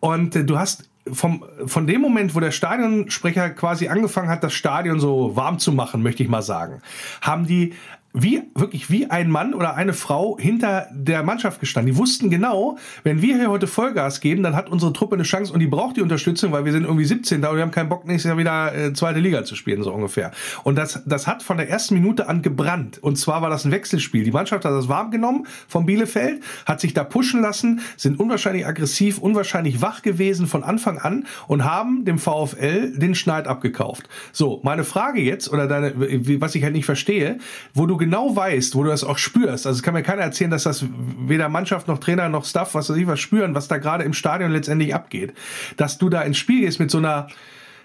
[SPEAKER 1] Und äh, du hast vom, von dem Moment, wo der Stadionsprecher quasi angefangen hat, das Stadion so warm zu machen, möchte ich mal sagen, haben die wie, wirklich wie ein Mann oder eine Frau hinter der Mannschaft gestanden. Die wussten genau, wenn wir hier heute Vollgas geben, dann hat unsere Truppe eine Chance und die braucht die Unterstützung, weil wir sind irgendwie 17 da und wir haben keinen Bock, nächstes Jahr wieder äh, zweite Liga zu spielen, so ungefähr. Und das, das hat von der ersten Minute an gebrannt. Und zwar war das ein Wechselspiel. Die Mannschaft hat das warm genommen vom Bielefeld, hat sich da pushen lassen, sind unwahrscheinlich aggressiv, unwahrscheinlich wach gewesen von Anfang an und haben dem VfL den Schneid abgekauft. So, meine Frage jetzt, oder deine, was ich halt nicht verstehe, wo du genau weißt, wo du das auch spürst, also es kann mir keiner erzählen, dass das weder Mannschaft noch Trainer noch Staff, was weiß ich was spüren, was da gerade im Stadion letztendlich abgeht, dass du da ins Spiel gehst mit so einer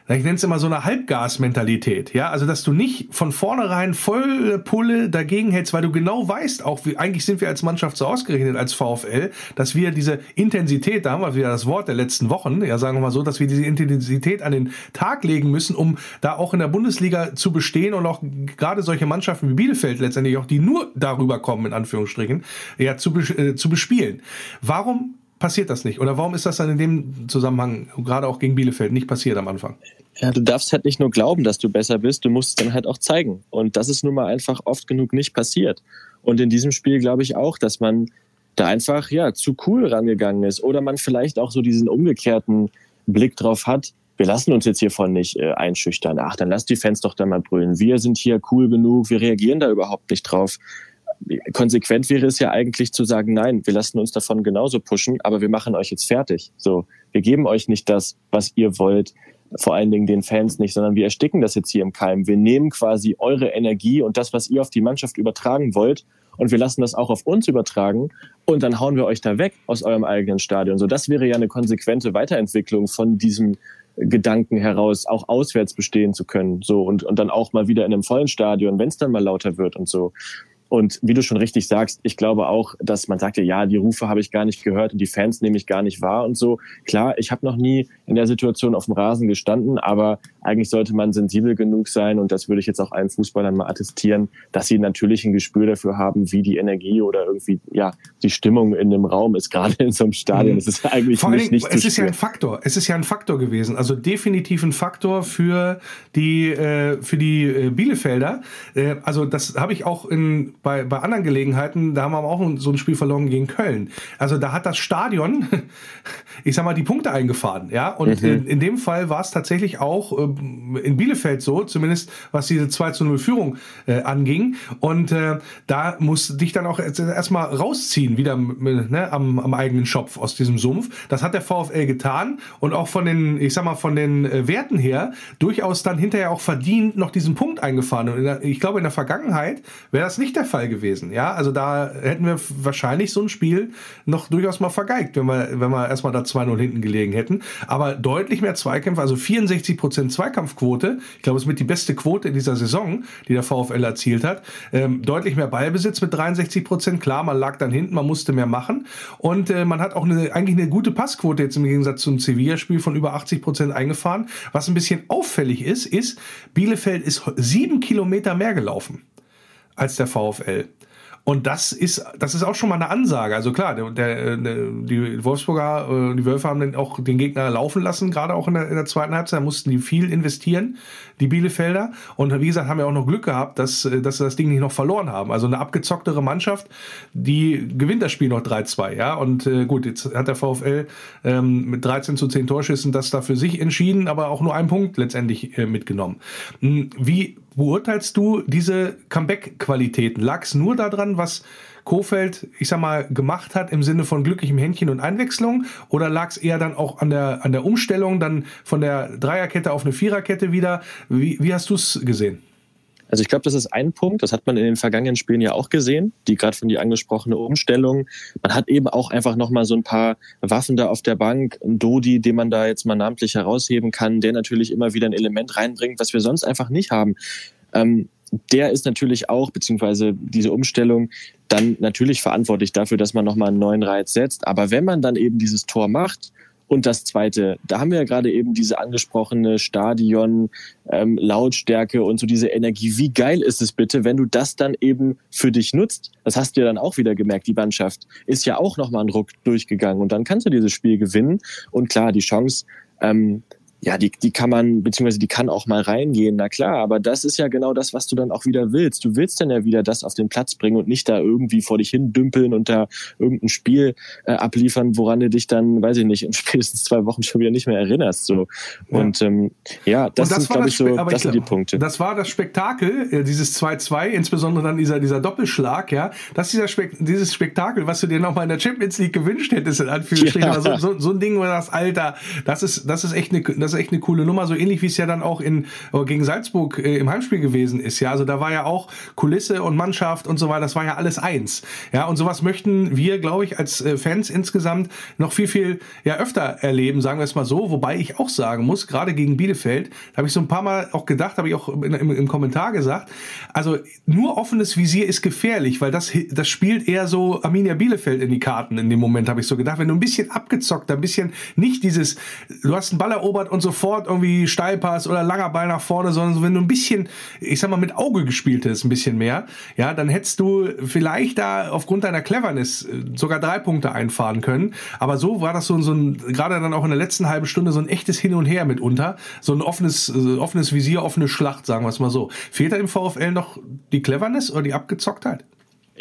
[SPEAKER 1] ich nenne es immer so eine Halbgas-Mentalität, ja, also dass du nicht von vornherein voll Pulle dagegen hältst, weil du genau weißt, auch wie, eigentlich sind wir als Mannschaft so ausgerechnet als VfL, dass wir diese Intensität, da haben wir wieder das Wort der letzten Wochen, ja, sagen wir mal so, dass wir diese Intensität an den Tag legen müssen, um da auch in der Bundesliga zu bestehen und auch gerade solche Mannschaften wie Bielefeld letztendlich auch, die nur darüber kommen, in Anführungsstrichen, ja, zu, äh, zu bespielen. Warum passiert das nicht? Oder warum ist das dann in dem Zusammenhang, gerade auch gegen Bielefeld, nicht passiert am Anfang?
[SPEAKER 3] Ja, du darfst halt nicht nur glauben, dass du besser bist, du musst es dann halt auch zeigen. Und das ist nun mal einfach oft genug nicht passiert. Und in diesem Spiel glaube ich auch, dass man da einfach ja zu cool rangegangen ist oder man vielleicht auch so diesen umgekehrten Blick drauf hat. Wir lassen uns jetzt hiervon nicht äh, einschüchtern. Ach, dann lass die Fans doch da mal brüllen. Wir sind hier cool genug, wir reagieren da überhaupt nicht drauf konsequent wäre es ja eigentlich zu sagen, nein, wir lassen uns davon genauso pushen, aber wir machen euch jetzt fertig. So, wir geben euch nicht das, was ihr wollt, vor allen Dingen den Fans nicht, sondern wir ersticken das jetzt hier im Keim. Wir nehmen quasi eure Energie und das, was ihr auf die Mannschaft übertragen wollt, und wir lassen das auch auf uns übertragen und dann hauen wir euch da weg aus eurem eigenen Stadion. So, das wäre ja eine konsequente Weiterentwicklung von diesem Gedanken heraus, auch auswärts bestehen zu können. So und, und dann auch mal wieder in einem vollen Stadion, wenn es dann mal lauter wird und so. Und wie du schon richtig sagst, ich glaube auch, dass man sagte, ja, die Rufe habe ich gar nicht gehört und die Fans nehme ich gar nicht wahr und so. Klar, ich habe noch nie in der Situation auf dem Rasen gestanden, aber eigentlich sollte man sensibel genug sein und das würde ich jetzt auch allen Fußballern mal attestieren, dass sie natürlich ein Gespür dafür haben, wie die Energie oder irgendwie ja die Stimmung in einem Raum ist, gerade in so einem Stadion. Es ist eigentlich
[SPEAKER 1] Vor
[SPEAKER 3] nicht, nicht
[SPEAKER 1] es ist ja ein Faktor. Es ist ja ein Faktor gewesen, also definitiv ein Faktor für die äh, für die äh, Bielefelder. Äh, also das habe ich auch in bei bei anderen Gelegenheiten. Da haben wir auch so ein Spiel verloren gegen Köln. Also da hat das Stadion, ich sag mal, die Punkte eingefahren, ja. Und mhm. in, in, dem Fall war es tatsächlich auch äh, in Bielefeld so, zumindest was diese 2 zu 0 Führung äh, anging. Und äh, da muss dich dann auch erstmal rausziehen, wieder ne, am, am eigenen Schopf aus diesem Sumpf. Das hat der VfL getan und auch von den, ich sag mal, von den äh, Werten her durchaus dann hinterher auch verdient noch diesen Punkt eingefahren. Und der, ich glaube, in der Vergangenheit wäre das nicht der Fall gewesen. Ja, also da hätten wir wahrscheinlich so ein Spiel noch durchaus mal vergeigt, wenn wir, wenn wir erstmal da 2-0 hinten gelegen hätten. Aber deutlich mehr Zweikämpfe, also 64 Prozent Zweikampfquote. Ich glaube, es ist mit die beste Quote in dieser Saison, die der VfL erzielt hat. Ähm, deutlich mehr Ballbesitz mit 63 Prozent. Klar, man lag dann hinten, man musste mehr machen. Und äh, man hat auch eine, eigentlich eine gute Passquote jetzt im Gegensatz zum Sevilla-Spiel von über 80 Prozent eingefahren. Was ein bisschen auffällig ist, ist, Bielefeld ist sieben Kilometer mehr gelaufen als der VfL. Und das ist, das ist auch schon mal eine Ansage. Also klar, der, der, die Wolfsburger, äh, die Wölfe haben dann auch den Gegner laufen lassen, gerade auch in der, in der zweiten Halbzeit, da mussten die viel investieren, die Bielefelder. Und wie gesagt, haben ja auch noch Glück gehabt, dass, dass sie das Ding nicht noch verloren haben. Also eine abgezocktere Mannschaft, die gewinnt das Spiel noch 3-2, ja. Und äh, gut, jetzt hat der VfL ähm, mit 13 zu 10 Torschüssen das da für sich entschieden, aber auch nur einen Punkt letztendlich äh, mitgenommen. Hm, wie beurteilst du diese Comeback-Qualitäten? Lag es nur daran, was Kofeld, ich sag mal, gemacht hat im Sinne von glücklichem Händchen und Einwechslung? Oder lag es eher dann auch an der, an der Umstellung, dann von der Dreierkette auf eine Viererkette wieder? Wie, wie hast du es gesehen?
[SPEAKER 3] Also ich glaube, das ist ein Punkt, das hat man in den vergangenen Spielen ja auch gesehen, die gerade von dir angesprochene Umstellung. Man hat eben auch einfach nochmal so ein paar Waffen da auf der Bank, ein Dodi, den man da jetzt mal namentlich herausheben kann, der natürlich immer wieder ein Element reinbringt, was wir sonst einfach nicht haben. Ähm, der ist natürlich auch, beziehungsweise diese Umstellung, dann natürlich verantwortlich dafür, dass man nochmal einen neuen Reiz setzt. Aber wenn man dann eben dieses Tor macht, und das Zweite, da haben wir ja gerade eben diese angesprochene Stadion, ähm, Lautstärke und so diese Energie. Wie geil ist es bitte, wenn du das dann eben für dich nutzt? Das hast du ja dann auch wieder gemerkt. Die Mannschaft ist ja auch nochmal einen Ruck durchgegangen und dann kannst du dieses Spiel gewinnen. Und klar, die Chance, ähm, ja, die, die kann man, beziehungsweise die kann auch mal reingehen, na klar, aber das ist ja genau das, was du dann auch wieder willst. Du willst dann ja wieder das auf den Platz bringen und nicht da irgendwie vor dich hin dümpeln und da irgendein Spiel äh, abliefern, woran du dich dann, weiß ich nicht, in spätestens zwei Wochen schon wieder nicht mehr erinnerst. So. Ja. Und ähm, ja, das, das sind, glaube ich, so, das ich sind die Punkte.
[SPEAKER 1] Das war das Spektakel, äh, dieses 2-2, insbesondere dann dieser, dieser Doppelschlag, ja. Das ist dieser Spek dieses Spektakel, was du dir nochmal in der Champions League gewünscht hättest, in Anführungsstrichen. Ja. Also, so, so ein Ding, wo das, Alter, das ist, das ist echt eine, das ist echt eine coole Nummer, so ähnlich wie es ja dann auch in, äh, gegen Salzburg äh, im Heimspiel gewesen ist. Ja, also da war ja auch Kulisse und Mannschaft und so weiter, das war ja alles eins. Ja, und sowas möchten wir, glaube ich, als äh, Fans insgesamt noch viel, viel ja, öfter erleben, sagen wir es mal so. Wobei ich auch sagen muss, gerade gegen Bielefeld, da habe ich so ein paar Mal auch gedacht, habe ich auch in, im, im Kommentar gesagt, also nur offenes Visier ist gefährlich, weil das, das spielt eher so Arminia Bielefeld in die Karten in dem Moment, habe ich so gedacht. Wenn du ein bisschen abgezockt, ein bisschen nicht dieses, du hast einen Ball erobert und sofort irgendwie Steilpass oder langer Ball nach vorne, sondern wenn du ein bisschen, ich sag mal, mit Auge gespielt hättest, ein bisschen mehr, ja, dann hättest du vielleicht da aufgrund deiner Cleverness äh, sogar drei Punkte einfahren können. Aber so war das so, so ein, gerade dann auch in der letzten halben Stunde so ein echtes Hin und Her mitunter. So ein offenes, äh, offenes Visier, offene Schlacht, sagen wir es mal so. Fehlt da im VfL noch die Cleverness oder die Abgezocktheit?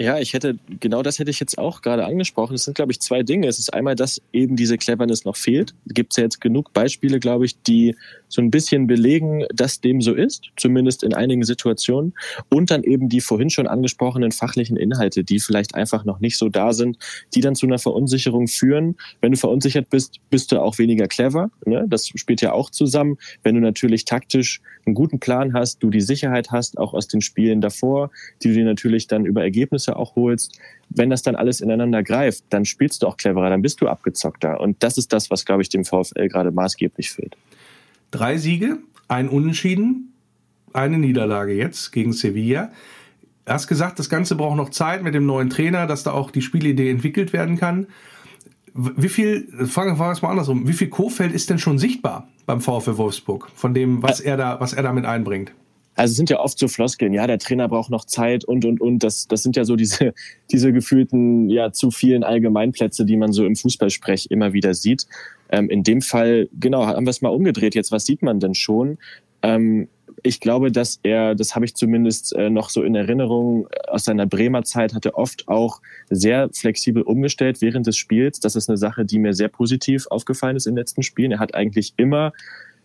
[SPEAKER 3] Ja, ich hätte, genau das hätte ich jetzt auch gerade angesprochen. Es sind, glaube ich, zwei Dinge. Es ist einmal, dass eben diese Cleverness noch fehlt. Gibt es ja jetzt genug Beispiele, glaube ich, die so ein bisschen belegen, dass dem so ist, zumindest in einigen Situationen. Und dann eben die vorhin schon angesprochenen fachlichen Inhalte, die vielleicht einfach noch nicht so da sind, die dann zu einer Verunsicherung führen. Wenn du verunsichert bist, bist du auch weniger clever. Ne? Das spielt ja auch zusammen. Wenn du natürlich taktisch einen guten Plan hast, du die Sicherheit hast, auch aus den Spielen davor, die du dir natürlich dann über Ergebnisse auch holst, wenn das dann alles ineinander greift, dann spielst du auch cleverer, dann bist du abgezockter. Und das ist das, was, glaube ich, dem VfL gerade maßgeblich fehlt.
[SPEAKER 1] Drei Siege, ein Unentschieden, eine Niederlage jetzt gegen Sevilla. Du hast gesagt, das Ganze braucht noch Zeit mit dem neuen Trainer, dass da auch die Spielidee entwickelt werden kann. Wie viel, fragen wir es mal andersrum, wie viel Kofeld ist denn schon sichtbar beim VfL Wolfsburg von dem, was er da, was er damit einbringt?
[SPEAKER 3] Also es sind ja oft so Floskeln, ja, der Trainer braucht noch Zeit und und und. Das, das sind ja so diese, diese gefühlten, ja, zu vielen Allgemeinplätze, die man so im Fußballsprech immer wieder sieht. Ähm, in dem Fall, genau, haben wir es mal umgedreht. Jetzt, was sieht man denn schon? Ähm, ich glaube, dass er, das habe ich zumindest äh, noch so in Erinnerung, aus seiner Bremer Zeit hat er oft auch sehr flexibel umgestellt während des Spiels. Das ist eine Sache, die mir sehr positiv aufgefallen ist in den letzten Spielen. Er hat eigentlich immer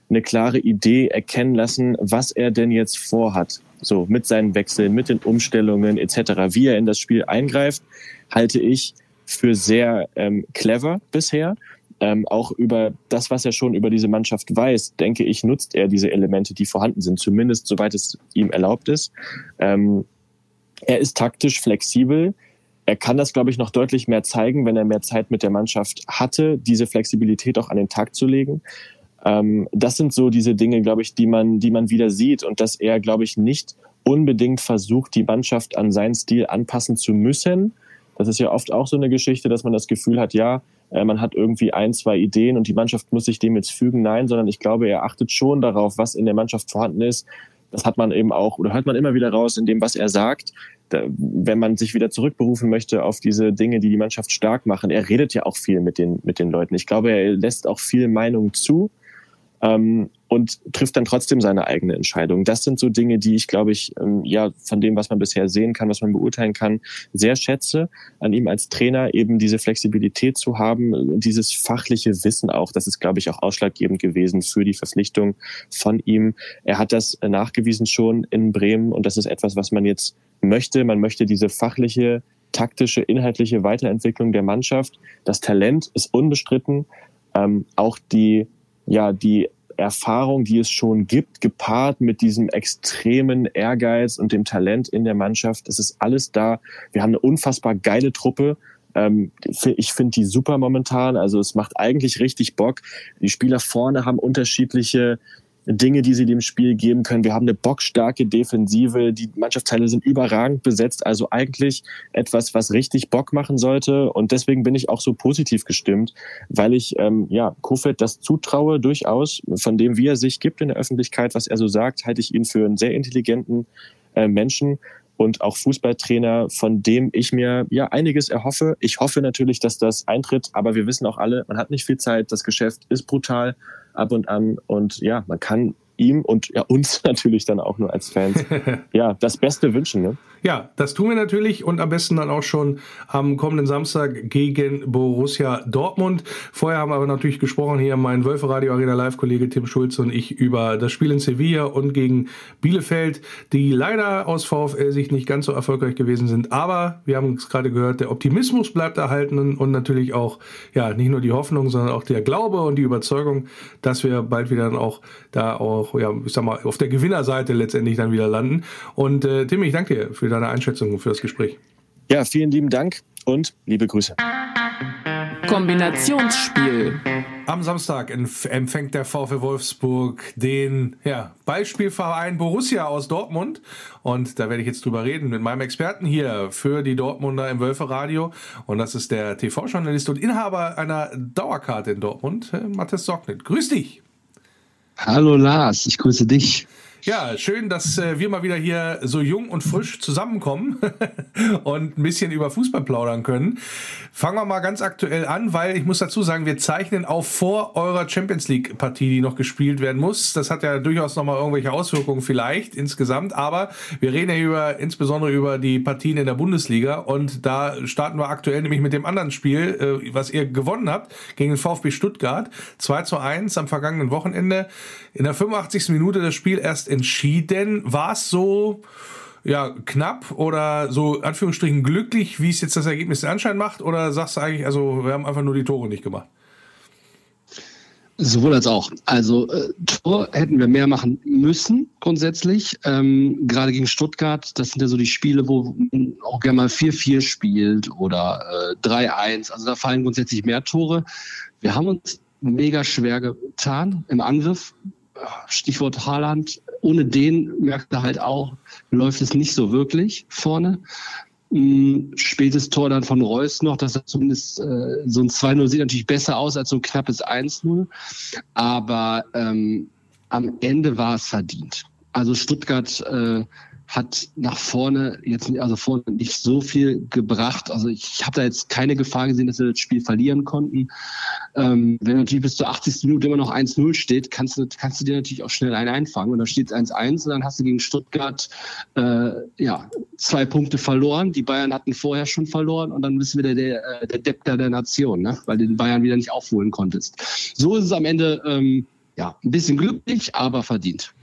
[SPEAKER 3] eine klare Idee erkennen lassen, was er denn jetzt vorhat. So mit seinen Wechseln, mit den Umstellungen etc. Wie er in das Spiel eingreift, halte ich für sehr ähm, clever bisher ähm, auch über das, was er schon über diese Mannschaft weiß, denke ich, nutzt er diese Elemente, die vorhanden sind, zumindest soweit es ihm erlaubt ist. Ähm, er ist taktisch flexibel. Er kann das, glaube ich, noch deutlich mehr zeigen, wenn er mehr Zeit mit der Mannschaft hatte, diese Flexibilität auch an den Tag zu legen. Ähm, das sind so diese Dinge, glaube ich, die man, die man wieder sieht und dass er, glaube ich, nicht unbedingt versucht, die Mannschaft an seinen Stil anpassen zu müssen. Das ist ja oft auch so eine Geschichte, dass man das Gefühl hat, ja, äh, man hat irgendwie ein, zwei Ideen und die Mannschaft muss sich dem jetzt fügen. Nein, sondern ich glaube, er achtet schon darauf, was in der Mannschaft vorhanden ist. Das hat man eben auch oder hört man immer wieder raus in dem, was er sagt. Wenn man sich wieder zurückberufen möchte auf diese Dinge, die die Mannschaft stark machen. Er redet ja auch viel mit den, mit den Leuten. Ich glaube, er lässt auch viel Meinung zu ähm, und trifft dann trotzdem seine eigene Entscheidung. Das sind so Dinge, die ich, glaube ich, ähm, ja, von dem, was man bisher sehen kann, was man beurteilen kann, sehr schätze. An ihm als Trainer eben diese Flexibilität zu haben, dieses fachliche Wissen auch. Das ist, glaube ich, auch ausschlaggebend gewesen für die Verpflichtung von ihm. Er hat das nachgewiesen schon in Bremen und das ist etwas, was man jetzt möchte. Man möchte diese fachliche taktische, inhaltliche Weiterentwicklung der Mannschaft. Das Talent ist unbestritten. Ähm, auch die ja, die Erfahrung, die es schon gibt, gepaart mit diesem extremen Ehrgeiz und dem Talent in der Mannschaft. Es ist alles da. Wir haben eine unfassbar geile Truppe. Ähm, ich finde die super momentan. Also es macht eigentlich richtig Bock. Die Spieler vorne haben unterschiedliche Dinge, die sie dem Spiel geben können. Wir haben eine bockstarke Defensive. Die Mannschaftsteile sind überragend besetzt. Also eigentlich etwas, was richtig Bock machen sollte. Und deswegen bin ich auch so positiv gestimmt, weil ich ähm, ja Kofeld das zutraue durchaus. Von dem, wie er sich gibt in der Öffentlichkeit, was er so sagt, halte ich ihn für einen sehr intelligenten äh, Menschen und auch Fußballtrainer, von dem ich mir ja einiges erhoffe. Ich hoffe natürlich, dass das eintritt, aber wir wissen auch alle, man hat nicht viel Zeit, das Geschäft ist brutal ab und an und ja, man kann ihm und ja, uns natürlich dann auch nur als Fans ja das Beste wünschen. Ne?
[SPEAKER 1] Ja, das tun wir natürlich und am besten dann auch schon am kommenden Samstag gegen Borussia Dortmund. Vorher haben wir aber natürlich gesprochen hier mein Wölfe Radio Arena Live Kollege Tim Schulz und ich über das Spiel in Sevilla und gegen Bielefeld, die leider aus VfL Sicht nicht ganz so erfolgreich gewesen sind. Aber wir haben es gerade gehört, der Optimismus bleibt erhalten und natürlich auch ja nicht nur die Hoffnung, sondern auch der Glaube und die Überzeugung, dass wir bald wieder dann auch da auch ja ich sag mal auf der Gewinnerseite letztendlich dann wieder landen. Und äh, Tim, ich danke dir für deine Einschätzung und für das Gespräch.
[SPEAKER 3] Ja, vielen lieben Dank und liebe Grüße.
[SPEAKER 2] Kombinationsspiel.
[SPEAKER 1] Am Samstag empfängt der VfL Wolfsburg den ja, Beispielverein Borussia aus Dortmund. Und da werde ich jetzt drüber reden mit meinem Experten hier für die Dortmunder im Wölferadio. Und das ist der TV-Journalist und Inhaber einer Dauerkarte in Dortmund, äh, Mathis Socknet. Grüß dich.
[SPEAKER 6] Hallo Lars, ich grüße dich.
[SPEAKER 1] Ja, schön, dass äh, wir mal wieder hier so jung und frisch zusammenkommen und ein bisschen über Fußball plaudern können. Fangen wir mal ganz aktuell an, weil ich muss dazu sagen, wir zeichnen auch vor eurer Champions League Partie, die noch gespielt werden muss. Das hat ja durchaus noch mal irgendwelche Auswirkungen vielleicht insgesamt, aber wir reden ja über insbesondere über die Partien in der Bundesliga und da starten wir aktuell nämlich mit dem anderen Spiel, äh, was ihr gewonnen habt gegen den VfB Stuttgart 2 zu 1 am vergangenen Wochenende. In der 85. Minute das Spiel erst entschieden. War es so ja, knapp oder so Anführungsstrichen glücklich, wie es jetzt das Ergebnis den Anschein macht? Oder sagst du eigentlich, also wir haben einfach nur die Tore nicht gemacht?
[SPEAKER 6] Sowohl als auch. Also äh, Tor hätten wir mehr machen müssen grundsätzlich. Ähm, gerade gegen Stuttgart, das sind ja so die Spiele, wo man auch gerne mal 4-4 spielt oder äh, 3-1. Also da fallen grundsätzlich mehr Tore. Wir haben uns mega schwer getan im Angriff. Stichwort Haaland ohne den merkt er halt auch, läuft es nicht so wirklich vorne. Hm, spätes Tor dann von Reus noch, dass er zumindest äh, so ein 2-0 sieht natürlich besser aus als so ein knappes 1-0. Aber ähm, am Ende war es verdient. Also Stuttgart äh, hat nach vorne jetzt also vorne nicht so viel gebracht. Also ich habe da jetzt keine Gefahr gesehen, dass sie das Spiel verlieren konnten. Ähm, wenn natürlich bis zur 80. Minute immer noch 1-0 steht, kannst du, kannst du dir natürlich auch schnell einen einfangen. Und dann steht es 1-1 und dann hast du gegen Stuttgart äh, ja, zwei Punkte verloren. Die Bayern hatten vorher schon verloren und dann bist du wieder der, äh, der Depter der Nation, ne? weil du den Bayern wieder nicht aufholen konntest. So ist es am Ende ähm, ja, ein bisschen glücklich, aber verdient.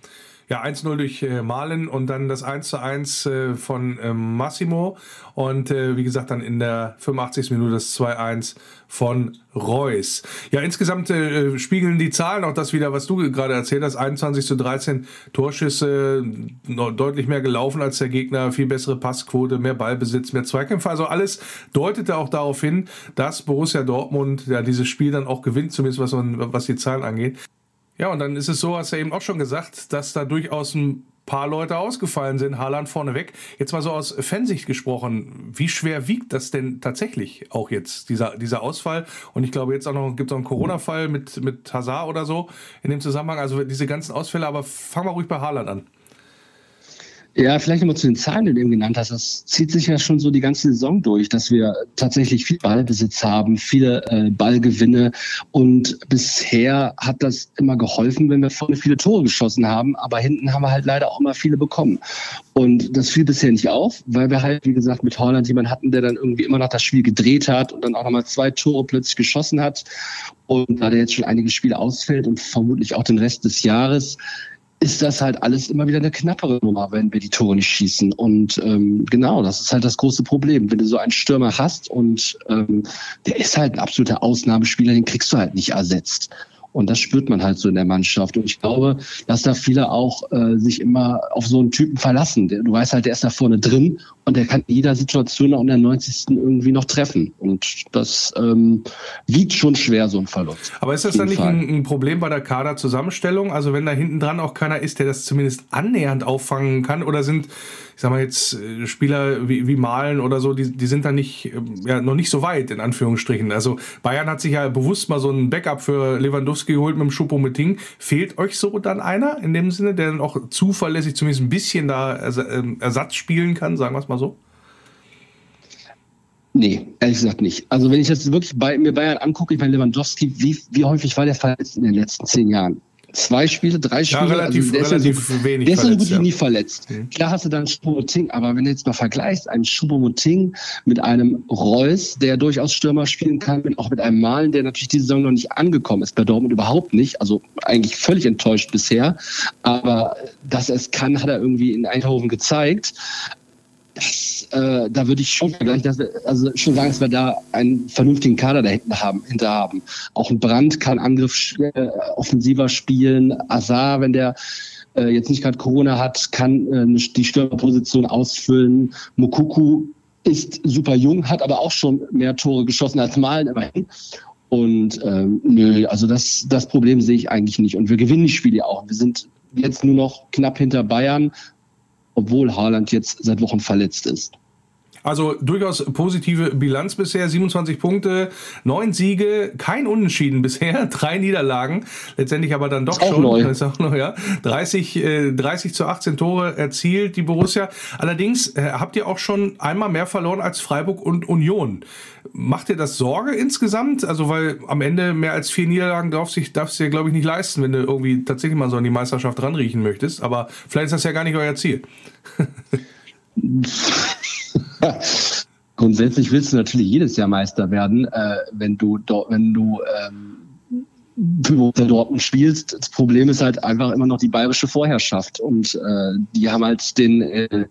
[SPEAKER 1] Ja, 1-0 durch äh, Malen und dann das 1-1 äh, von äh, Massimo und äh, wie gesagt dann in der 85. Minute das 2-1 von Reus. Ja, insgesamt äh, spiegeln die Zahlen auch das wieder, was du gerade erzählt hast. 21 zu 13 Torschüsse, deutlich mehr gelaufen als der Gegner, viel bessere Passquote, mehr Ballbesitz, mehr Zweikämpfe. Also alles deutete auch darauf hin, dass Borussia Dortmund ja dieses Spiel dann auch gewinnt, zumindest was, man, was die Zahlen angeht. Ja, und dann ist es so, hast du eben auch schon gesagt, dass da durchaus ein paar Leute ausgefallen sind, Haaland vorneweg. Jetzt mal so aus Fansicht gesprochen, wie schwer wiegt das denn tatsächlich auch jetzt, dieser, dieser Ausfall? Und ich glaube, jetzt auch noch gibt es einen Corona-Fall mit, mit Hazard oder so in dem Zusammenhang. Also diese ganzen Ausfälle, aber fangen wir ruhig bei Haaland an.
[SPEAKER 6] Ja, vielleicht nochmal zu den Zahlen, die du eben genannt hast. Das zieht sich ja schon so die ganze Saison durch, dass wir tatsächlich viel Ballbesitz haben, viele äh, Ballgewinne. Und bisher hat das immer geholfen, wenn wir vorne viele Tore geschossen haben. Aber hinten haben wir halt leider auch mal viele bekommen. Und das fiel bisher nicht auf, weil wir halt, wie gesagt, mit Holland jemanden hatten, der dann irgendwie immer noch das Spiel gedreht hat und dann auch nochmal zwei Tore plötzlich geschossen hat. Und da der jetzt schon einige Spiele ausfällt und vermutlich auch den Rest des Jahres, ist das halt alles immer wieder eine knappere Nummer, wenn wir die Tore nicht schießen. Und ähm, genau, das ist halt das große Problem. Wenn du so einen Stürmer hast und ähm, der ist halt ein absoluter Ausnahmespieler, den kriegst du halt nicht ersetzt. Und das spürt man halt so in der Mannschaft. Und ich glaube, dass da viele auch äh, sich immer auf so einen Typen verlassen. Du weißt halt, der ist da vorne drin und der kann in jeder Situation auch in der 90. irgendwie noch treffen. Und das ähm, wiegt schon schwer, so ein Verlust.
[SPEAKER 1] Aber ist das dann nicht ein, ein, Problem bei der Kaderzusammenstellung? Also wenn da hinten dran auch keiner ist, der das zumindest annähernd auffangen kann? Oder sind ich sag mal jetzt, äh, Spieler wie, wie Malen oder so, die, die sind da nicht, ähm, ja, noch nicht so weit, in Anführungsstrichen. Also Bayern hat sich ja bewusst mal so ein Backup für Lewandowski geholt mit dem Choupo-Moting. Fehlt euch so dann einer in dem Sinne, der dann auch zuverlässig zumindest ein bisschen da ähm, Ersatz spielen kann, sagen wir es mal so?
[SPEAKER 6] Nee, ehrlich gesagt nicht. Also wenn ich jetzt wirklich bei, mir Bayern angucke, ich meine Lewandowski, wie, wie häufig war der verletzt in den letzten zehn Jahren? Zwei Spiele, drei Spiele.
[SPEAKER 1] Ja, relativ, also der relativ
[SPEAKER 6] ist ja so,
[SPEAKER 1] wenig
[SPEAKER 6] Der ist ja so gut wie nie verletzt. Mhm. Klar hast du dann Schubomoting, aber wenn du jetzt mal vergleichst, einen Schubomoting mit einem Reus, der durchaus Stürmer spielen kann, auch mit einem Malen, der natürlich diese Saison noch nicht angekommen ist, bei Dortmund überhaupt nicht, also eigentlich völlig enttäuscht bisher, aber dass er es kann, hat er irgendwie in Eindhoven gezeigt das, äh, da würde ich schon vergleichen, dass wir, also schon sagen, dass wir da einen vernünftigen Kader da hinten haben, hinter haben. Auch ein Brand kann Angriff äh, offensiver spielen. Azar, wenn der äh, jetzt nicht gerade Corona hat, kann äh, die Stürmerposition ausfüllen. Mokuku ist super jung, hat aber auch schon mehr Tore geschossen als Malen immerhin. Und ähm, nö, also das, das Problem sehe ich eigentlich nicht. Und wir gewinnen die Spiele auch. Wir sind jetzt nur noch knapp hinter Bayern, obwohl Haaland jetzt seit Wochen verletzt ist.
[SPEAKER 1] Also durchaus positive Bilanz bisher, 27 Punkte, neun Siege, kein Unentschieden bisher, drei Niederlagen, letztendlich aber dann doch schon,
[SPEAKER 6] neu.
[SPEAKER 1] ist auch noch, ja, 30, äh, 30 zu 18 Tore erzielt die Borussia. Allerdings äh, habt ihr auch schon einmal mehr verloren als Freiburg und Union. Macht ihr das Sorge insgesamt? Also weil am Ende mehr als vier Niederlagen darfst du darfst dir, glaube ich, nicht leisten, wenn du irgendwie tatsächlich mal so an die Meisterschaft ranriechen möchtest. Aber vielleicht ist das ja gar nicht euer Ziel.
[SPEAKER 6] Grundsätzlich willst du natürlich jedes Jahr Meister werden, äh, wenn du dort, wenn du ähm, für Dortmund spielst. Das Problem ist halt einfach immer noch die bayerische Vorherrschaft und äh, die haben halt den äh,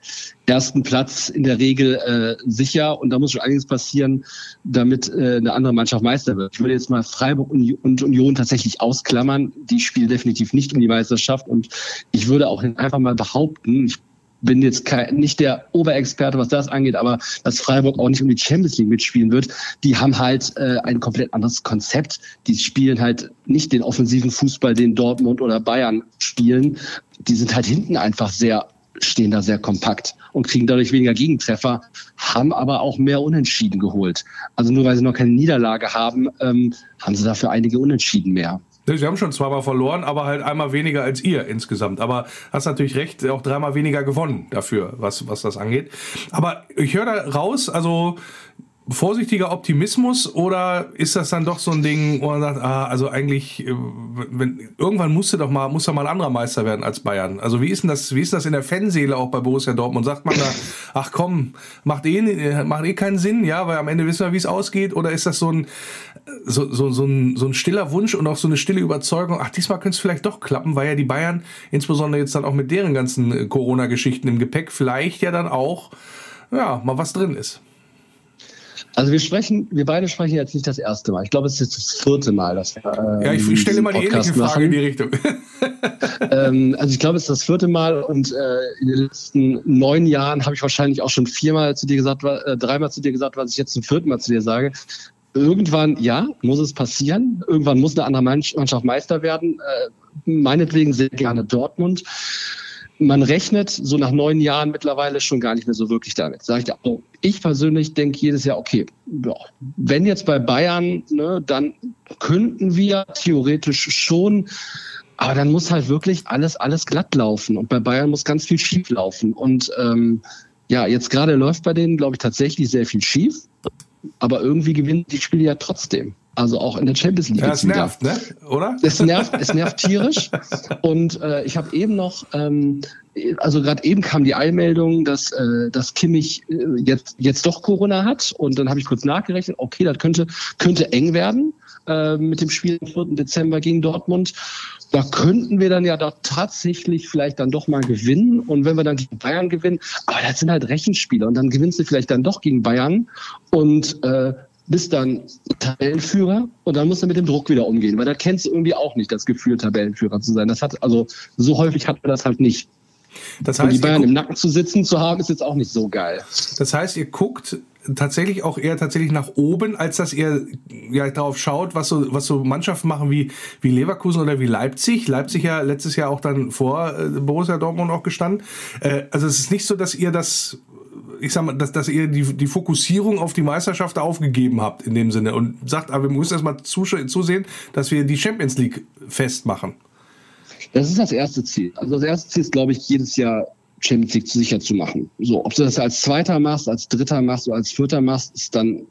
[SPEAKER 6] ersten Platz in der Regel äh, sicher und da muss schon einiges passieren, damit äh, eine andere Mannschaft Meister wird. Ich würde jetzt mal Freiburg und Union tatsächlich ausklammern. Die spielen definitiv nicht um die Meisterschaft und ich würde auch einfach mal behaupten, ich bin jetzt kein, nicht der Oberexperte, was das angeht, aber dass Freiburg auch nicht um die Champions League mitspielen wird, die haben halt äh, ein komplett anderes Konzept. Die spielen halt nicht den offensiven Fußball, den Dortmund oder Bayern spielen. Die sind halt hinten einfach sehr stehen da sehr kompakt und kriegen dadurch weniger Gegentreffer, haben aber auch mehr Unentschieden geholt. Also nur weil sie noch keine Niederlage haben, ähm, haben sie dafür einige Unentschieden mehr.
[SPEAKER 1] Sie haben schon zweimal verloren, aber halt einmal weniger als ihr insgesamt. Aber hast natürlich recht, auch dreimal weniger gewonnen dafür, was, was das angeht. Aber ich höre da raus, also vorsichtiger Optimismus oder ist das dann doch so ein Ding, wo man sagt, ah, also eigentlich, äh, wenn, irgendwann musste doch mal, muss doch mal ein anderer Meister werden als Bayern. Also wie ist denn das, wie ist das in der Fanseele auch bei Borussia Dortmund? Sagt man da, ach komm, macht eh, macht eh keinen Sinn, ja, weil am Ende wissen wir, wie es ausgeht, oder ist das so ein, so, so, so, ein, so ein stiller Wunsch und auch so eine stille Überzeugung, ach, diesmal könnte es vielleicht doch klappen, weil ja die Bayern, insbesondere jetzt dann auch mit deren ganzen äh, Corona-Geschichten im Gepäck, vielleicht ja dann auch, ja, mal was drin ist.
[SPEAKER 6] Also wir sprechen, wir beide sprechen jetzt nicht das erste Mal. Ich glaube, es ist jetzt das vierte Mal, dass wir.
[SPEAKER 1] Ähm, ja, ich stelle immer die ähnliche Frage in die Richtung.
[SPEAKER 6] ähm, also ich glaube, es ist das vierte Mal und äh, in den letzten neun Jahren habe ich wahrscheinlich auch schon viermal zu dir gesagt, äh, dreimal zu dir gesagt, was ich jetzt zum vierten Mal zu dir sage. Irgendwann, ja, muss es passieren. Irgendwann muss eine andere Mannschaft Meister werden. Äh, meinetwegen sehr gerne Dortmund man rechnet so nach neun Jahren mittlerweile schon gar nicht mehr so wirklich damit. Sag ich, dir, also ich persönlich denke jedes Jahr, okay, wenn jetzt bei Bayern, ne, dann könnten wir theoretisch schon, aber dann muss halt wirklich alles, alles glatt laufen. Und bei Bayern muss ganz viel schief laufen. Und ähm, ja, jetzt gerade läuft bei denen, glaube ich, tatsächlich sehr viel schief. Aber irgendwie gewinnen die Spiele ja trotzdem. Also auch in der Champions League.
[SPEAKER 1] Ja, es nervt, ne? Oder?
[SPEAKER 6] Es nervt, es nervt tierisch. Und äh, ich habe eben noch, ähm, also gerade eben kam die Eilmeldung, dass, äh, dass Kimmich äh, jetzt, jetzt doch Corona hat. Und dann habe ich kurz nachgerechnet, okay, das könnte, könnte eng werden äh, mit dem Spiel am 4. Dezember gegen Dortmund. Da könnten wir dann ja doch tatsächlich vielleicht dann doch mal gewinnen. Und wenn wir dann gegen Bayern gewinnen, aber das sind halt Rechenspiele und dann gewinnst du vielleicht dann doch gegen Bayern. Und äh, bist dann Tabellenführer und dann musst du mit dem Druck wieder umgehen, weil da kennst du irgendwie auch nicht das Gefühl, Tabellenführer zu sein. Das hat, also so häufig hat man das halt nicht. Das heißt, und die Bayern im Nacken zu sitzen zu haben, ist jetzt auch nicht so geil.
[SPEAKER 1] Das heißt, ihr guckt tatsächlich auch eher tatsächlich nach oben, als dass ihr ja darauf schaut, was so was so Mannschaften machen wie wie Leverkusen oder wie Leipzig. Leipzig ja letztes Jahr auch dann vor äh, Borussia Dortmund auch gestanden. Äh, also es ist nicht so, dass ihr das ich sag mal, dass, dass ihr die, die Fokussierung auf die Meisterschaft aufgegeben habt in dem Sinne und sagt, aber wir müssen erstmal zusehen, dass wir die Champions League festmachen.
[SPEAKER 6] Das ist das erste Ziel. Also das erste Ziel ist, glaube ich, jedes Jahr Champions League sicher zu machen. So, ob du das als Zweiter machst, als Dritter machst oder als Vierter machst, ist dann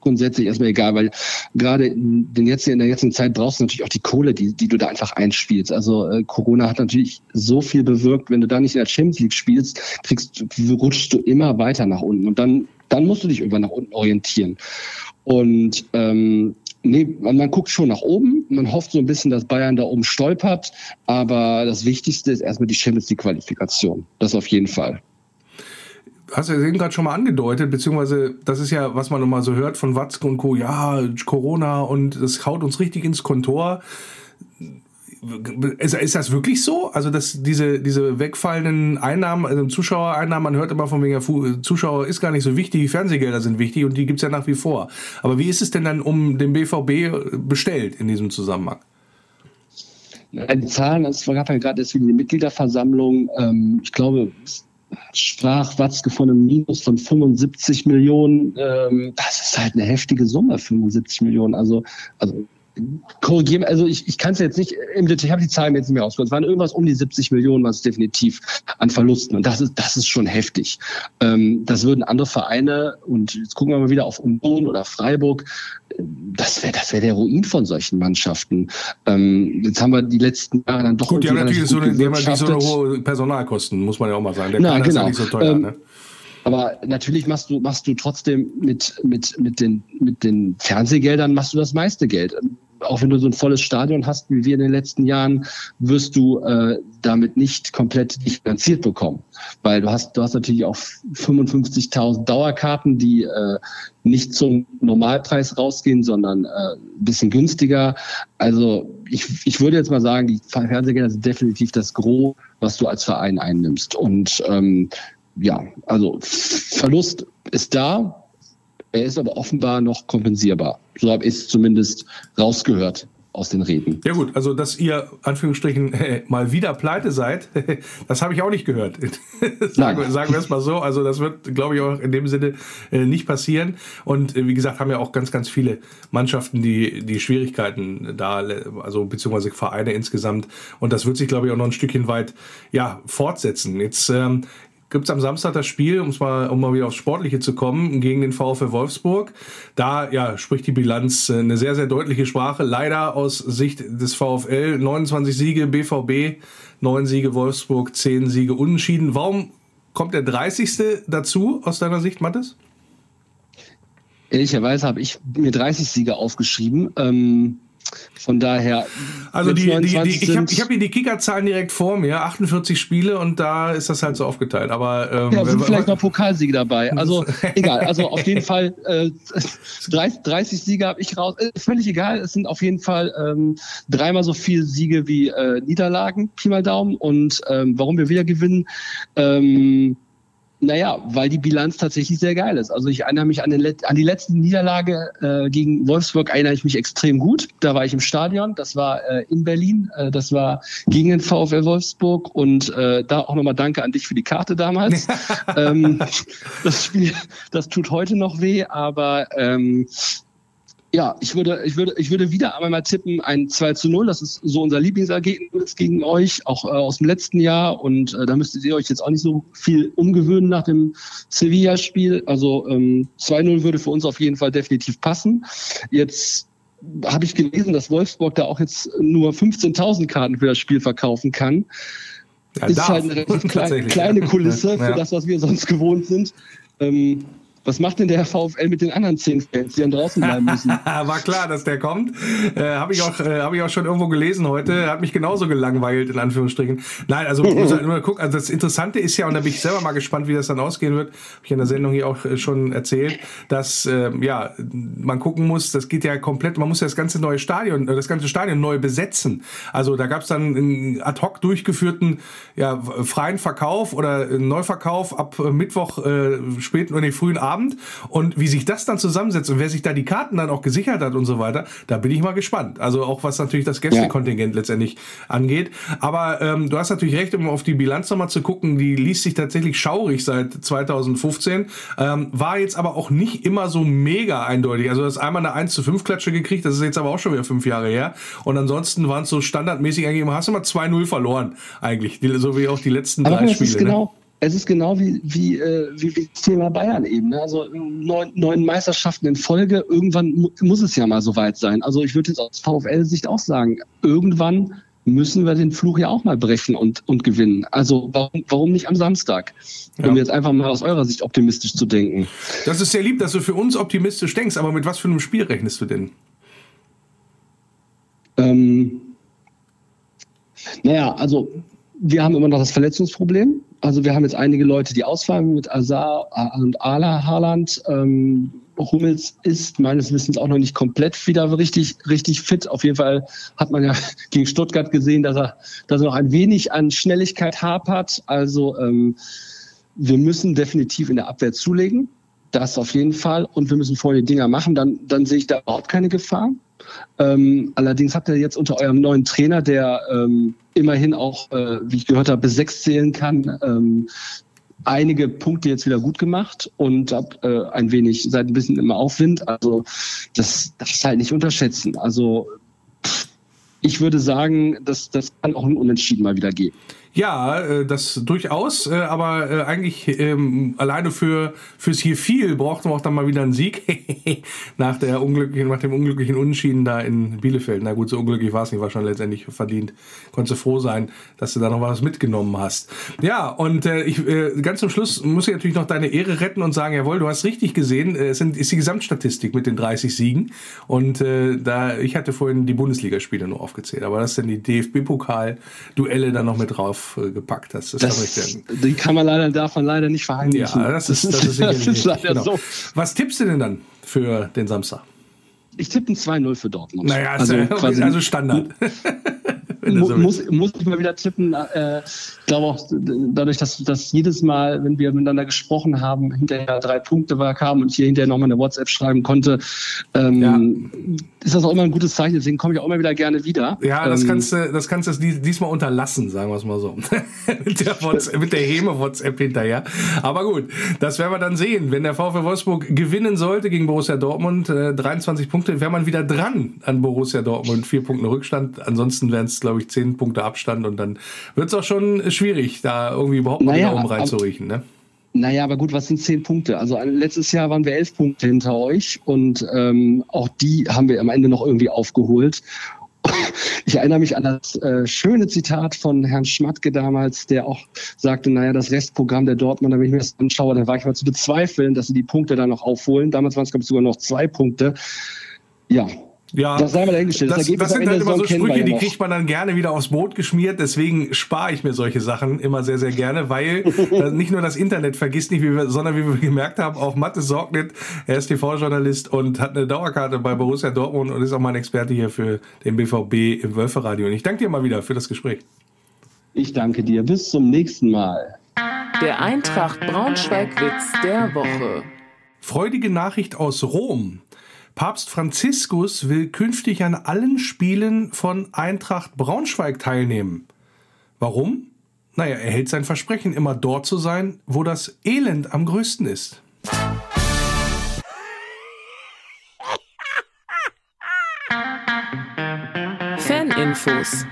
[SPEAKER 6] grundsätzlich erstmal egal, weil gerade in, jetzt, in der jetzigen Zeit brauchst du natürlich auch die Kohle, die, die du da einfach einspielst. Also äh, Corona hat natürlich so viel bewirkt, wenn du da nicht in der Champions League spielst, kriegst, rutschst du immer weiter nach unten und dann, dann musst du dich irgendwann nach unten orientieren. Und ähm, nee, man, man guckt schon nach oben. Man hofft so ein bisschen, dass Bayern da oben stolpert. Aber das Wichtigste ist erstmal die Champions League Qualifikation. Das auf jeden Fall
[SPEAKER 1] hast du ja eben gerade schon mal angedeutet, beziehungsweise das ist ja, was man immer so hört von Watzke und Co. Ja, Corona und es haut uns richtig ins Kontor. Ist, ist das wirklich so? Also, dass diese, diese wegfallenden Einnahmen, also Zuschauereinnahmen, man hört immer von wegen, Zuschauer ist gar nicht so wichtig, Fernsehgelder sind wichtig und die gibt's ja nach wie vor. Aber wie ist es denn dann um den BVB bestellt in diesem Zusammenhang?
[SPEAKER 6] Die Zahlen, es gab ja gerade deswegen die Mitgliederversammlung, ähm, ich glaube, sprach Watzke von einem Minus von 75 Millionen. Ähm, das ist halt eine heftige Summe, 75 Millionen. Also, also korrigieren, also ich, ich kann es jetzt nicht im Detail, ich habe die Zahlen jetzt nicht mehr rausgeholt. Es waren irgendwas um die 70 Millionen, was definitiv an Verlusten. Und das ist, das ist schon heftig. Ähm, das würden andere Vereine, und jetzt gucken wir mal wieder auf Union oder Freiburg, das wäre das wär der Ruin von solchen Mannschaften. Ähm, jetzt haben wir die letzten Jahre dann doch.
[SPEAKER 1] Gut, die haben natürlich so eine, die haben so eine hohe Personalkosten, muss man ja auch mal sagen. Der Na, genau. ist ja nicht so teuer. Ähm, ne?
[SPEAKER 6] Aber natürlich machst du, machst du trotzdem mit, mit, mit, den, mit den Fernsehgeldern machst du das meiste Geld auch wenn du so ein volles Stadion hast wie wir in den letzten Jahren, wirst du äh, damit nicht komplett nicht finanziert bekommen. Weil du hast, du hast natürlich auch 55.000 Dauerkarten, die äh, nicht zum Normalpreis rausgehen, sondern äh, ein bisschen günstiger. Also ich, ich würde jetzt mal sagen, die Fernsehgelder sind definitiv das Gros, was du als Verein einnimmst. Und ähm, ja, also Verlust ist da, er ist aber offenbar noch kompensierbar. So habe ich es zumindest rausgehört aus den Reden.
[SPEAKER 1] Ja gut, also dass ihr Anführungsstrichen äh, mal wieder pleite seid, das habe ich auch nicht gehört. sagen, sagen wir es mal so. Also das wird, glaube ich, auch in dem Sinne äh, nicht passieren. Und äh, wie gesagt, haben ja auch ganz, ganz viele Mannschaften, die die Schwierigkeiten da, also beziehungsweise Vereine insgesamt. Und das wird sich, glaube ich, auch noch ein Stückchen weit ja fortsetzen. Jetzt ähm, gibt es am Samstag das Spiel, um's mal, um mal wieder aufs Sportliche zu kommen, gegen den VfL Wolfsburg. Da ja, spricht die Bilanz äh, eine sehr, sehr deutliche Sprache. Leider aus Sicht des VfL 29 Siege, BVB 9 Siege, Wolfsburg 10 Siege unentschieden. Warum kommt der 30. dazu aus deiner Sicht, Mathis?
[SPEAKER 6] Ehrlicherweise habe ich mir 30 Siege aufgeschrieben. Ähm von daher.
[SPEAKER 1] Also die, die, die, ich habe ich hab hier die Kickerzahlen direkt vor mir, 48 Spiele und da ist das halt so aufgeteilt. Aber
[SPEAKER 6] ähm, ja, sind vielleicht noch Pokalsiege dabei. Also egal. Also auf jeden Fall äh, 30, 30 Siege habe ich raus. Äh, völlig egal. Es sind auf jeden Fall ähm, dreimal so viele Siege wie äh, Niederlagen, Pi mal Daumen. Und ähm, warum wir wieder gewinnen. Ähm, naja, weil die Bilanz tatsächlich sehr geil ist. Also ich erinnere mich an, den, an die letzte Niederlage äh, gegen Wolfsburg, erinnere ich mich extrem gut. Da war ich im Stadion, das war äh, in Berlin, äh, das war gegen den VfL Wolfsburg und äh, da auch nochmal danke an dich für die Karte damals. ähm, das Spiel, das tut heute noch weh, aber ähm, ja, ich würde, ich würde, ich würde wieder einmal mal tippen, ein 2 zu 0. Das ist so unser Lieblingsergebnis gegen euch, auch äh, aus dem letzten Jahr. Und äh, da müsstet ihr euch jetzt auch nicht so viel umgewöhnen nach dem Sevilla-Spiel. Also ähm, 2-0 würde für uns auf jeden Fall definitiv passen. Jetzt habe ich gelesen, dass Wolfsburg da auch jetzt nur 15.000 Karten für das Spiel verkaufen kann. Ja, ist darf. halt eine relativ klein, kleine Kulisse ja. für das, was wir sonst gewohnt sind. Ähm, was macht denn der VfL mit den anderen zehn Fans, die dann draußen bleiben müssen?
[SPEAKER 1] War klar, dass der kommt. Äh, Habe ich, auch, äh, hab ich auch schon irgendwo gelesen heute. Hat mich genauso gelangweilt, in Anführungsstrichen. Nein, also, muss halt nur gucken. also das Interessante ist ja, und da bin ich selber mal gespannt, wie das dann ausgehen wird, habe ich in der Sendung hier auch äh, schon erzählt, dass äh, ja man gucken muss, das geht ja komplett, man muss ja das ganze neue Stadion, äh, das ganze Stadion neu besetzen. Also da gab es dann einen ad hoc durchgeführten ja, freien Verkauf oder Neuverkauf ab Mittwoch äh, späten oder nee, frühen Abend Abend. Und wie sich das dann zusammensetzt und wer sich da die Karten dann auch gesichert hat und so weiter, da bin ich mal gespannt. Also auch was natürlich das Gästekontingent ja. letztendlich angeht. Aber ähm, du hast natürlich recht, um auf die Bilanz nochmal zu gucken, die liest sich tatsächlich schaurig seit 2015. Ähm, war jetzt aber auch nicht immer so mega eindeutig. Also du hast einmal eine 1 zu 5 Klatsche gekriegt, das ist jetzt aber auch schon wieder fünf Jahre her. Und ansonsten waren es so standardmäßig eigentlich immer, hast du mal 2-0 verloren, eigentlich. So wie auch die letzten aber drei Spiele.
[SPEAKER 6] Ne? Genau, ne? Es ist genau wie, wie, äh, wie, wie das Thema Bayern eben. Ne? Also neun, neun Meisterschaften in Folge, irgendwann mu muss es ja mal so weit sein. Also ich würde jetzt aus VfL-Sicht auch sagen, irgendwann müssen wir den Fluch ja auch mal brechen und, und gewinnen. Also warum, warum nicht am Samstag? Um ja. jetzt einfach mal aus eurer Sicht optimistisch zu denken.
[SPEAKER 1] Das ist sehr lieb, dass du für uns optimistisch denkst, aber mit was für einem Spiel rechnest du denn?
[SPEAKER 6] Ähm, naja, also wir haben immer noch das Verletzungsproblem. Also wir haben jetzt einige Leute, die ausfallen mit Azar und Ala Haaland. Ähm, Hummels ist meines Wissens auch noch nicht komplett wieder richtig, richtig fit. Auf jeden Fall hat man ja gegen Stuttgart gesehen, dass er, dass er noch ein wenig an Schnelligkeit hapert. Also ähm, wir müssen definitiv in der Abwehr zulegen. Das auf jeden Fall. Und wir müssen vorher die Dinger machen. Dann, dann sehe ich da überhaupt keine Gefahr. Ähm, allerdings habt ihr jetzt unter eurem neuen Trainer, der ähm, immerhin auch, äh, wie ich gehört habe, bis sechs zählen kann, ähm, einige Punkte jetzt wieder gut gemacht und hab, äh, ein wenig, seid ein bisschen im Aufwind. Also das darf ich halt nicht unterschätzen. Also ich würde sagen, das, das kann auch ein Unentschieden mal wieder geben.
[SPEAKER 1] Ja, äh, das durchaus, äh, aber äh, eigentlich ähm, alleine für fürs hier viel brauchten wir auch dann mal wieder einen Sieg nach der unglücklichen, nach dem unglücklichen Unentschieden da in Bielefeld. Na gut, so unglücklich war es nicht, war schon letztendlich verdient. Konntest du froh sein, dass du da noch was mitgenommen hast. Ja, und äh, ich äh, ganz zum Schluss muss ich natürlich noch deine Ehre retten und sagen, jawohl, du hast richtig gesehen, es sind, ist die Gesamtstatistik mit den 30 Siegen und äh, da ich hatte vorhin die Bundesligaspiele nur aufgezählt, aber das sind die DFB-Pokal-Duelle dann noch mit drauf gepackt hast.
[SPEAKER 6] Das, das die kann man leider, darf man leider nicht verheimlichen.
[SPEAKER 1] Ja, das ist, das ist, das ist leider genau. so. Was tippst du denn dann für den Samstag?
[SPEAKER 6] ich tippe ein 2-0 für Dortmund.
[SPEAKER 1] Naja, also, also Standard.
[SPEAKER 6] Mu muss, muss ich mal wieder tippen. Äh, ich glaube auch dadurch, dass, dass jedes Mal, wenn wir miteinander gesprochen haben, hinterher drei Punkte war, kam und ich hier hinterher nochmal eine WhatsApp schreiben konnte, ähm, ja. ist das auch immer ein gutes Zeichen. Deswegen komme ich auch immer wieder gerne wieder.
[SPEAKER 1] Ja, das ähm, kannst du, das kannst du diesmal unterlassen, sagen wir es mal so. mit, der WhatsApp, mit der Heme-WhatsApp hinterher. Aber gut, das werden wir dann sehen. Wenn der VfL Wolfsburg gewinnen sollte gegen Borussia Dortmund, äh, 23 Punkte, wäre man wieder dran an Borussia Dortmund. Vier Punkte Rückstand. Ansonsten wären es, glaube ich, zehn Punkte Abstand und dann wird es auch schon schwierig, da irgendwie überhaupt mal naja, reinzuriechen. Ne?
[SPEAKER 6] Naja, aber gut, was sind zehn Punkte? Also letztes Jahr waren wir elf Punkte hinter euch und ähm, auch die haben wir am Ende noch irgendwie aufgeholt. Ich erinnere mich an das äh, schöne Zitat von Herrn Schmatke damals, der auch sagte, naja, das Restprogramm der Dortmunder, wenn ich mir das anschaue, da war ich mal zu bezweifeln, dass sie die Punkte da noch aufholen. Damals waren es, glaube ich, sogar noch zwei Punkte. Ja,
[SPEAKER 1] ja, das, sei mal dahingestellt. Das, das, das sind halt immer so Sprüche, die kriegt man dann gerne wieder aufs Brot geschmiert. Deswegen spare ich mir solche Sachen immer sehr, sehr gerne, weil nicht nur das Internet vergisst nicht, wie wir, sondern wie wir gemerkt haben, auch Mathe sorgt nicht. Er ist TV-Journalist und hat eine Dauerkarte bei Borussia Dortmund und ist auch mein Experte hier für den BVB im Wölferadio. Und ich danke dir mal wieder für das Gespräch.
[SPEAKER 6] Ich danke dir. Bis zum nächsten Mal.
[SPEAKER 2] Der Eintracht Braunschweig-Witz der Woche.
[SPEAKER 1] Freudige Nachricht aus Rom. Papst Franziskus will künftig an allen Spielen von Eintracht Braunschweig teilnehmen. Warum? Naja, er hält sein Versprechen, immer dort zu sein, wo das Elend am größten ist.
[SPEAKER 2] Faninfos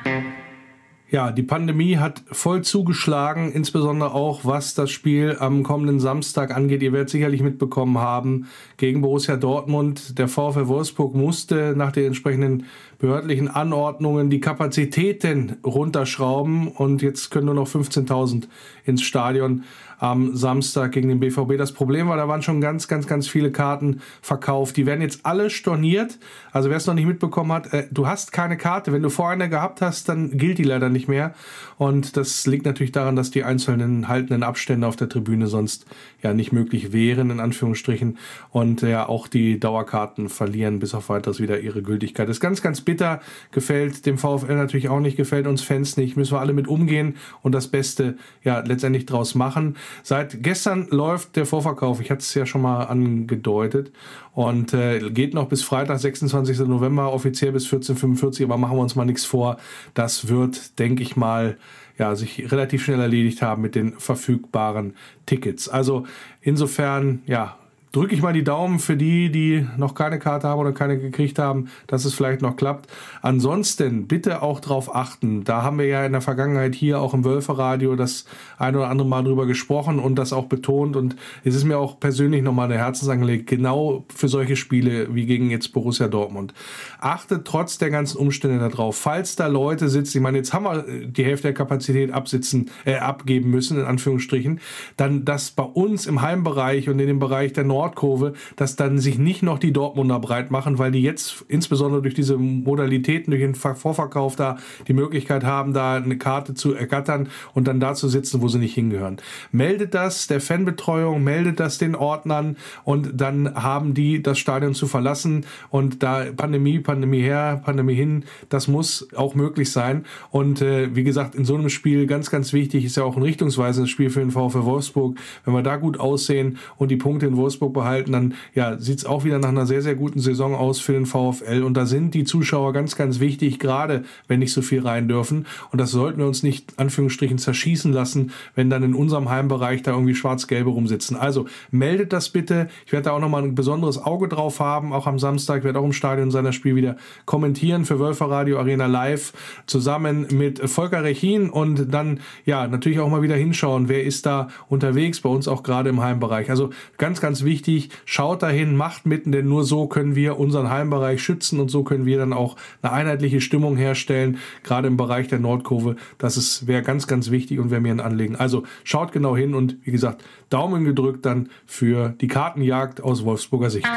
[SPEAKER 1] ja, die Pandemie hat voll zugeschlagen, insbesondere auch was das Spiel am kommenden Samstag angeht. Ihr werdet sicherlich mitbekommen haben, gegen Borussia Dortmund. Der VfL Wolfsburg musste nach den entsprechenden behördlichen Anordnungen die Kapazitäten runterschrauben und jetzt können nur noch 15.000 ins Stadion am Samstag gegen den BVB. Das Problem war, da waren schon ganz, ganz, ganz viele Karten verkauft. Die werden jetzt alle storniert. Also wer es noch nicht mitbekommen hat, äh, du hast keine Karte. Wenn du vorher eine gehabt hast, dann gilt die leider nicht mehr. Und das liegt natürlich daran, dass die einzelnen haltenden Abstände auf der Tribüne sonst ja nicht möglich wären, in Anführungsstrichen. Und ja, auch die Dauerkarten verlieren bis auf weiteres wieder ihre Gültigkeit. Das ist ganz, ganz bitter. Gefällt dem VfL natürlich auch nicht, gefällt uns Fans nicht. Müssen wir alle mit umgehen und das Beste ja letztendlich draus machen. Seit gestern läuft der Vorverkauf. Ich hatte es ja schon mal angedeutet und äh, geht noch bis Freitag, 26. November, offiziell bis 14.45 aber machen wir uns mal nichts vor. Das wird, denke ich mal, ja, sich relativ schnell erledigt haben mit den verfügbaren Tickets. Also insofern, ja, drücke ich mal die Daumen für die, die noch keine Karte haben oder keine gekriegt haben, dass es vielleicht noch klappt. Ansonsten bitte auch darauf achten. Da haben wir ja in der Vergangenheit hier auch im Wölferadio das ein oder andere Mal drüber gesprochen und das auch betont. Und es ist mir auch persönlich nochmal eine Herzensangelegenheit, genau für solche Spiele wie gegen jetzt Borussia Dortmund. Achtet trotz der ganzen Umstände darauf, falls da Leute sitzen, ich meine, jetzt haben wir die Hälfte der Kapazität absitzen, äh, abgeben müssen, in Anführungsstrichen, dann das bei uns im Heimbereich und in dem Bereich der Nord Nordkurve, dass dann sich nicht noch die Dortmunder breit machen, weil die jetzt insbesondere durch diese Modalitäten, durch den Vorverkauf da die Möglichkeit haben, da eine Karte zu ergattern und dann da zu sitzen, wo sie nicht hingehören. Meldet das der Fanbetreuung, meldet das den Ordnern und dann haben die das Stadion zu verlassen und da Pandemie, Pandemie her, Pandemie hin, das muss auch möglich sein und äh, wie gesagt, in so einem Spiel ganz, ganz wichtig ist ja auch ein richtungsweisendes Spiel für den VfL Wolfsburg. Wenn wir da gut aussehen und die Punkte in Wolfsburg behalten, dann ja, sieht es auch wieder nach einer sehr, sehr guten Saison aus für den VfL. Und da sind die Zuschauer ganz, ganz wichtig, gerade wenn nicht so viel rein dürfen. Und das sollten wir uns nicht, Anführungsstrichen, zerschießen lassen, wenn dann in unserem Heimbereich da irgendwie schwarz-gelbe rumsitzen. Also meldet das bitte. Ich werde da auch nochmal ein besonderes Auge drauf haben, auch am Samstag. Ich werde auch im Stadion seiner Spiel wieder kommentieren für Wölfer Radio Arena Live zusammen mit Volker Rechin und dann ja natürlich auch mal wieder hinschauen, wer ist da unterwegs, bei uns auch gerade im Heimbereich. Also ganz, ganz wichtig wichtig, schaut dahin, macht mitten, denn nur so können wir unseren Heimbereich schützen und so können wir dann auch eine einheitliche Stimmung herstellen, gerade im Bereich der Nordkurve. Das wäre ganz, ganz wichtig und wäre mir ein Anliegen. Also schaut genau hin und wie gesagt, Daumen gedrückt dann für die Kartenjagd aus Wolfsburger Sicht.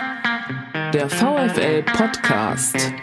[SPEAKER 2] Der VfL Podcast.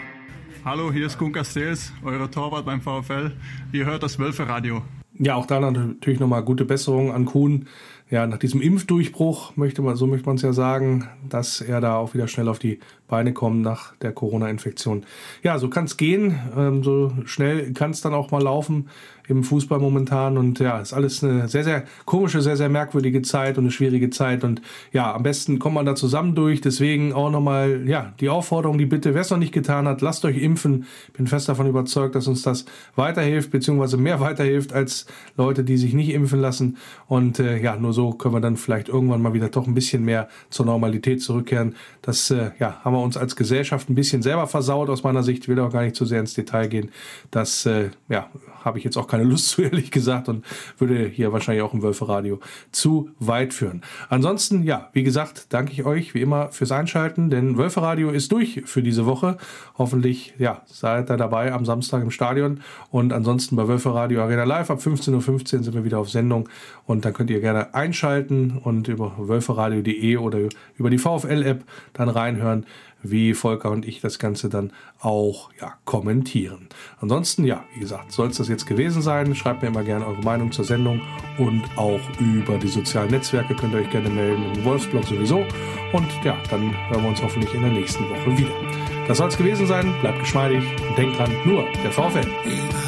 [SPEAKER 7] Hallo, hier ist Kun Castells, euer Torwart beim VfL. Ihr hört das Wölfe Radio.
[SPEAKER 1] Ja, auch da natürlich nochmal gute Besserung an Kuhn ja, nach diesem Impfdurchbruch, möchte man, so möchte man es ja sagen, dass er da auch wieder schnell auf die Beine kommt nach der Corona-Infektion. Ja, so kann es gehen. Ähm, so schnell kann es dann auch mal laufen im Fußball momentan. Und ja, ist alles eine sehr, sehr komische, sehr, sehr merkwürdige Zeit und eine schwierige Zeit. Und ja, am besten kommt man da zusammen durch. Deswegen auch nochmal, ja, die Aufforderung, die Bitte, wer es noch nicht getan hat, lasst euch impfen. Bin fest davon überzeugt, dass uns das weiterhilft, beziehungsweise mehr weiterhilft als Leute, die sich nicht impfen lassen. Und äh, ja, nur so können wir dann vielleicht irgendwann mal wieder doch ein bisschen mehr zur Normalität zurückkehren. Das äh, ja, haben wir uns als Gesellschaft ein bisschen selber versaut aus meiner Sicht. Ich will auch gar nicht zu sehr ins Detail gehen. Das äh, ja, habe ich jetzt auch keine Lust zu, ehrlich gesagt, und würde hier wahrscheinlich auch im Wölferadio zu weit führen. Ansonsten, ja, wie gesagt, danke ich euch wie immer fürs Einschalten, denn Wölferadio ist durch für diese Woche. Hoffentlich, ja, seid ihr dabei am Samstag im Stadion und ansonsten bei Wölferadio Arena Live ab 15.15 Uhr sind wir wieder auf Sendung und dann könnt ihr gerne einschalten und über wölferadio.de oder über die VfL-App dann reinhören wie Volker und ich das Ganze dann auch ja, kommentieren. Ansonsten, ja, wie gesagt, soll es das jetzt gewesen sein. Schreibt mir immer gerne eure Meinung zur Sendung und auch über die sozialen Netzwerke könnt ihr euch gerne melden, im Wolfsblog sowieso. Und ja, dann hören wir uns hoffentlich in der nächsten Woche wieder. Das soll es gewesen sein. Bleibt geschmeidig und denkt dran, nur der VfL.
[SPEAKER 8] Über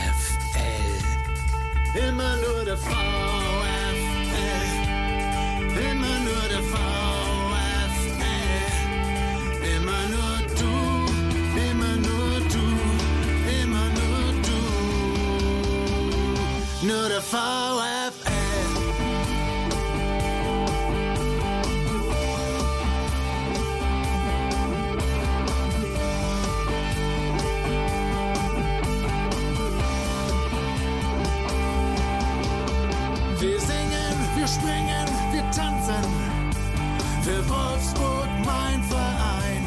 [SPEAKER 8] Immer nur der VfL. Immer nur der VfL. Immer nur du. Immer nur du. Immer nur du. Nur der VfL. Wir tanzen. Für Wolfsburg mein Verein.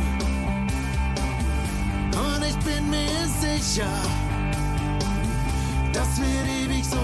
[SPEAKER 8] Und ich bin mir sicher, das wird ewig so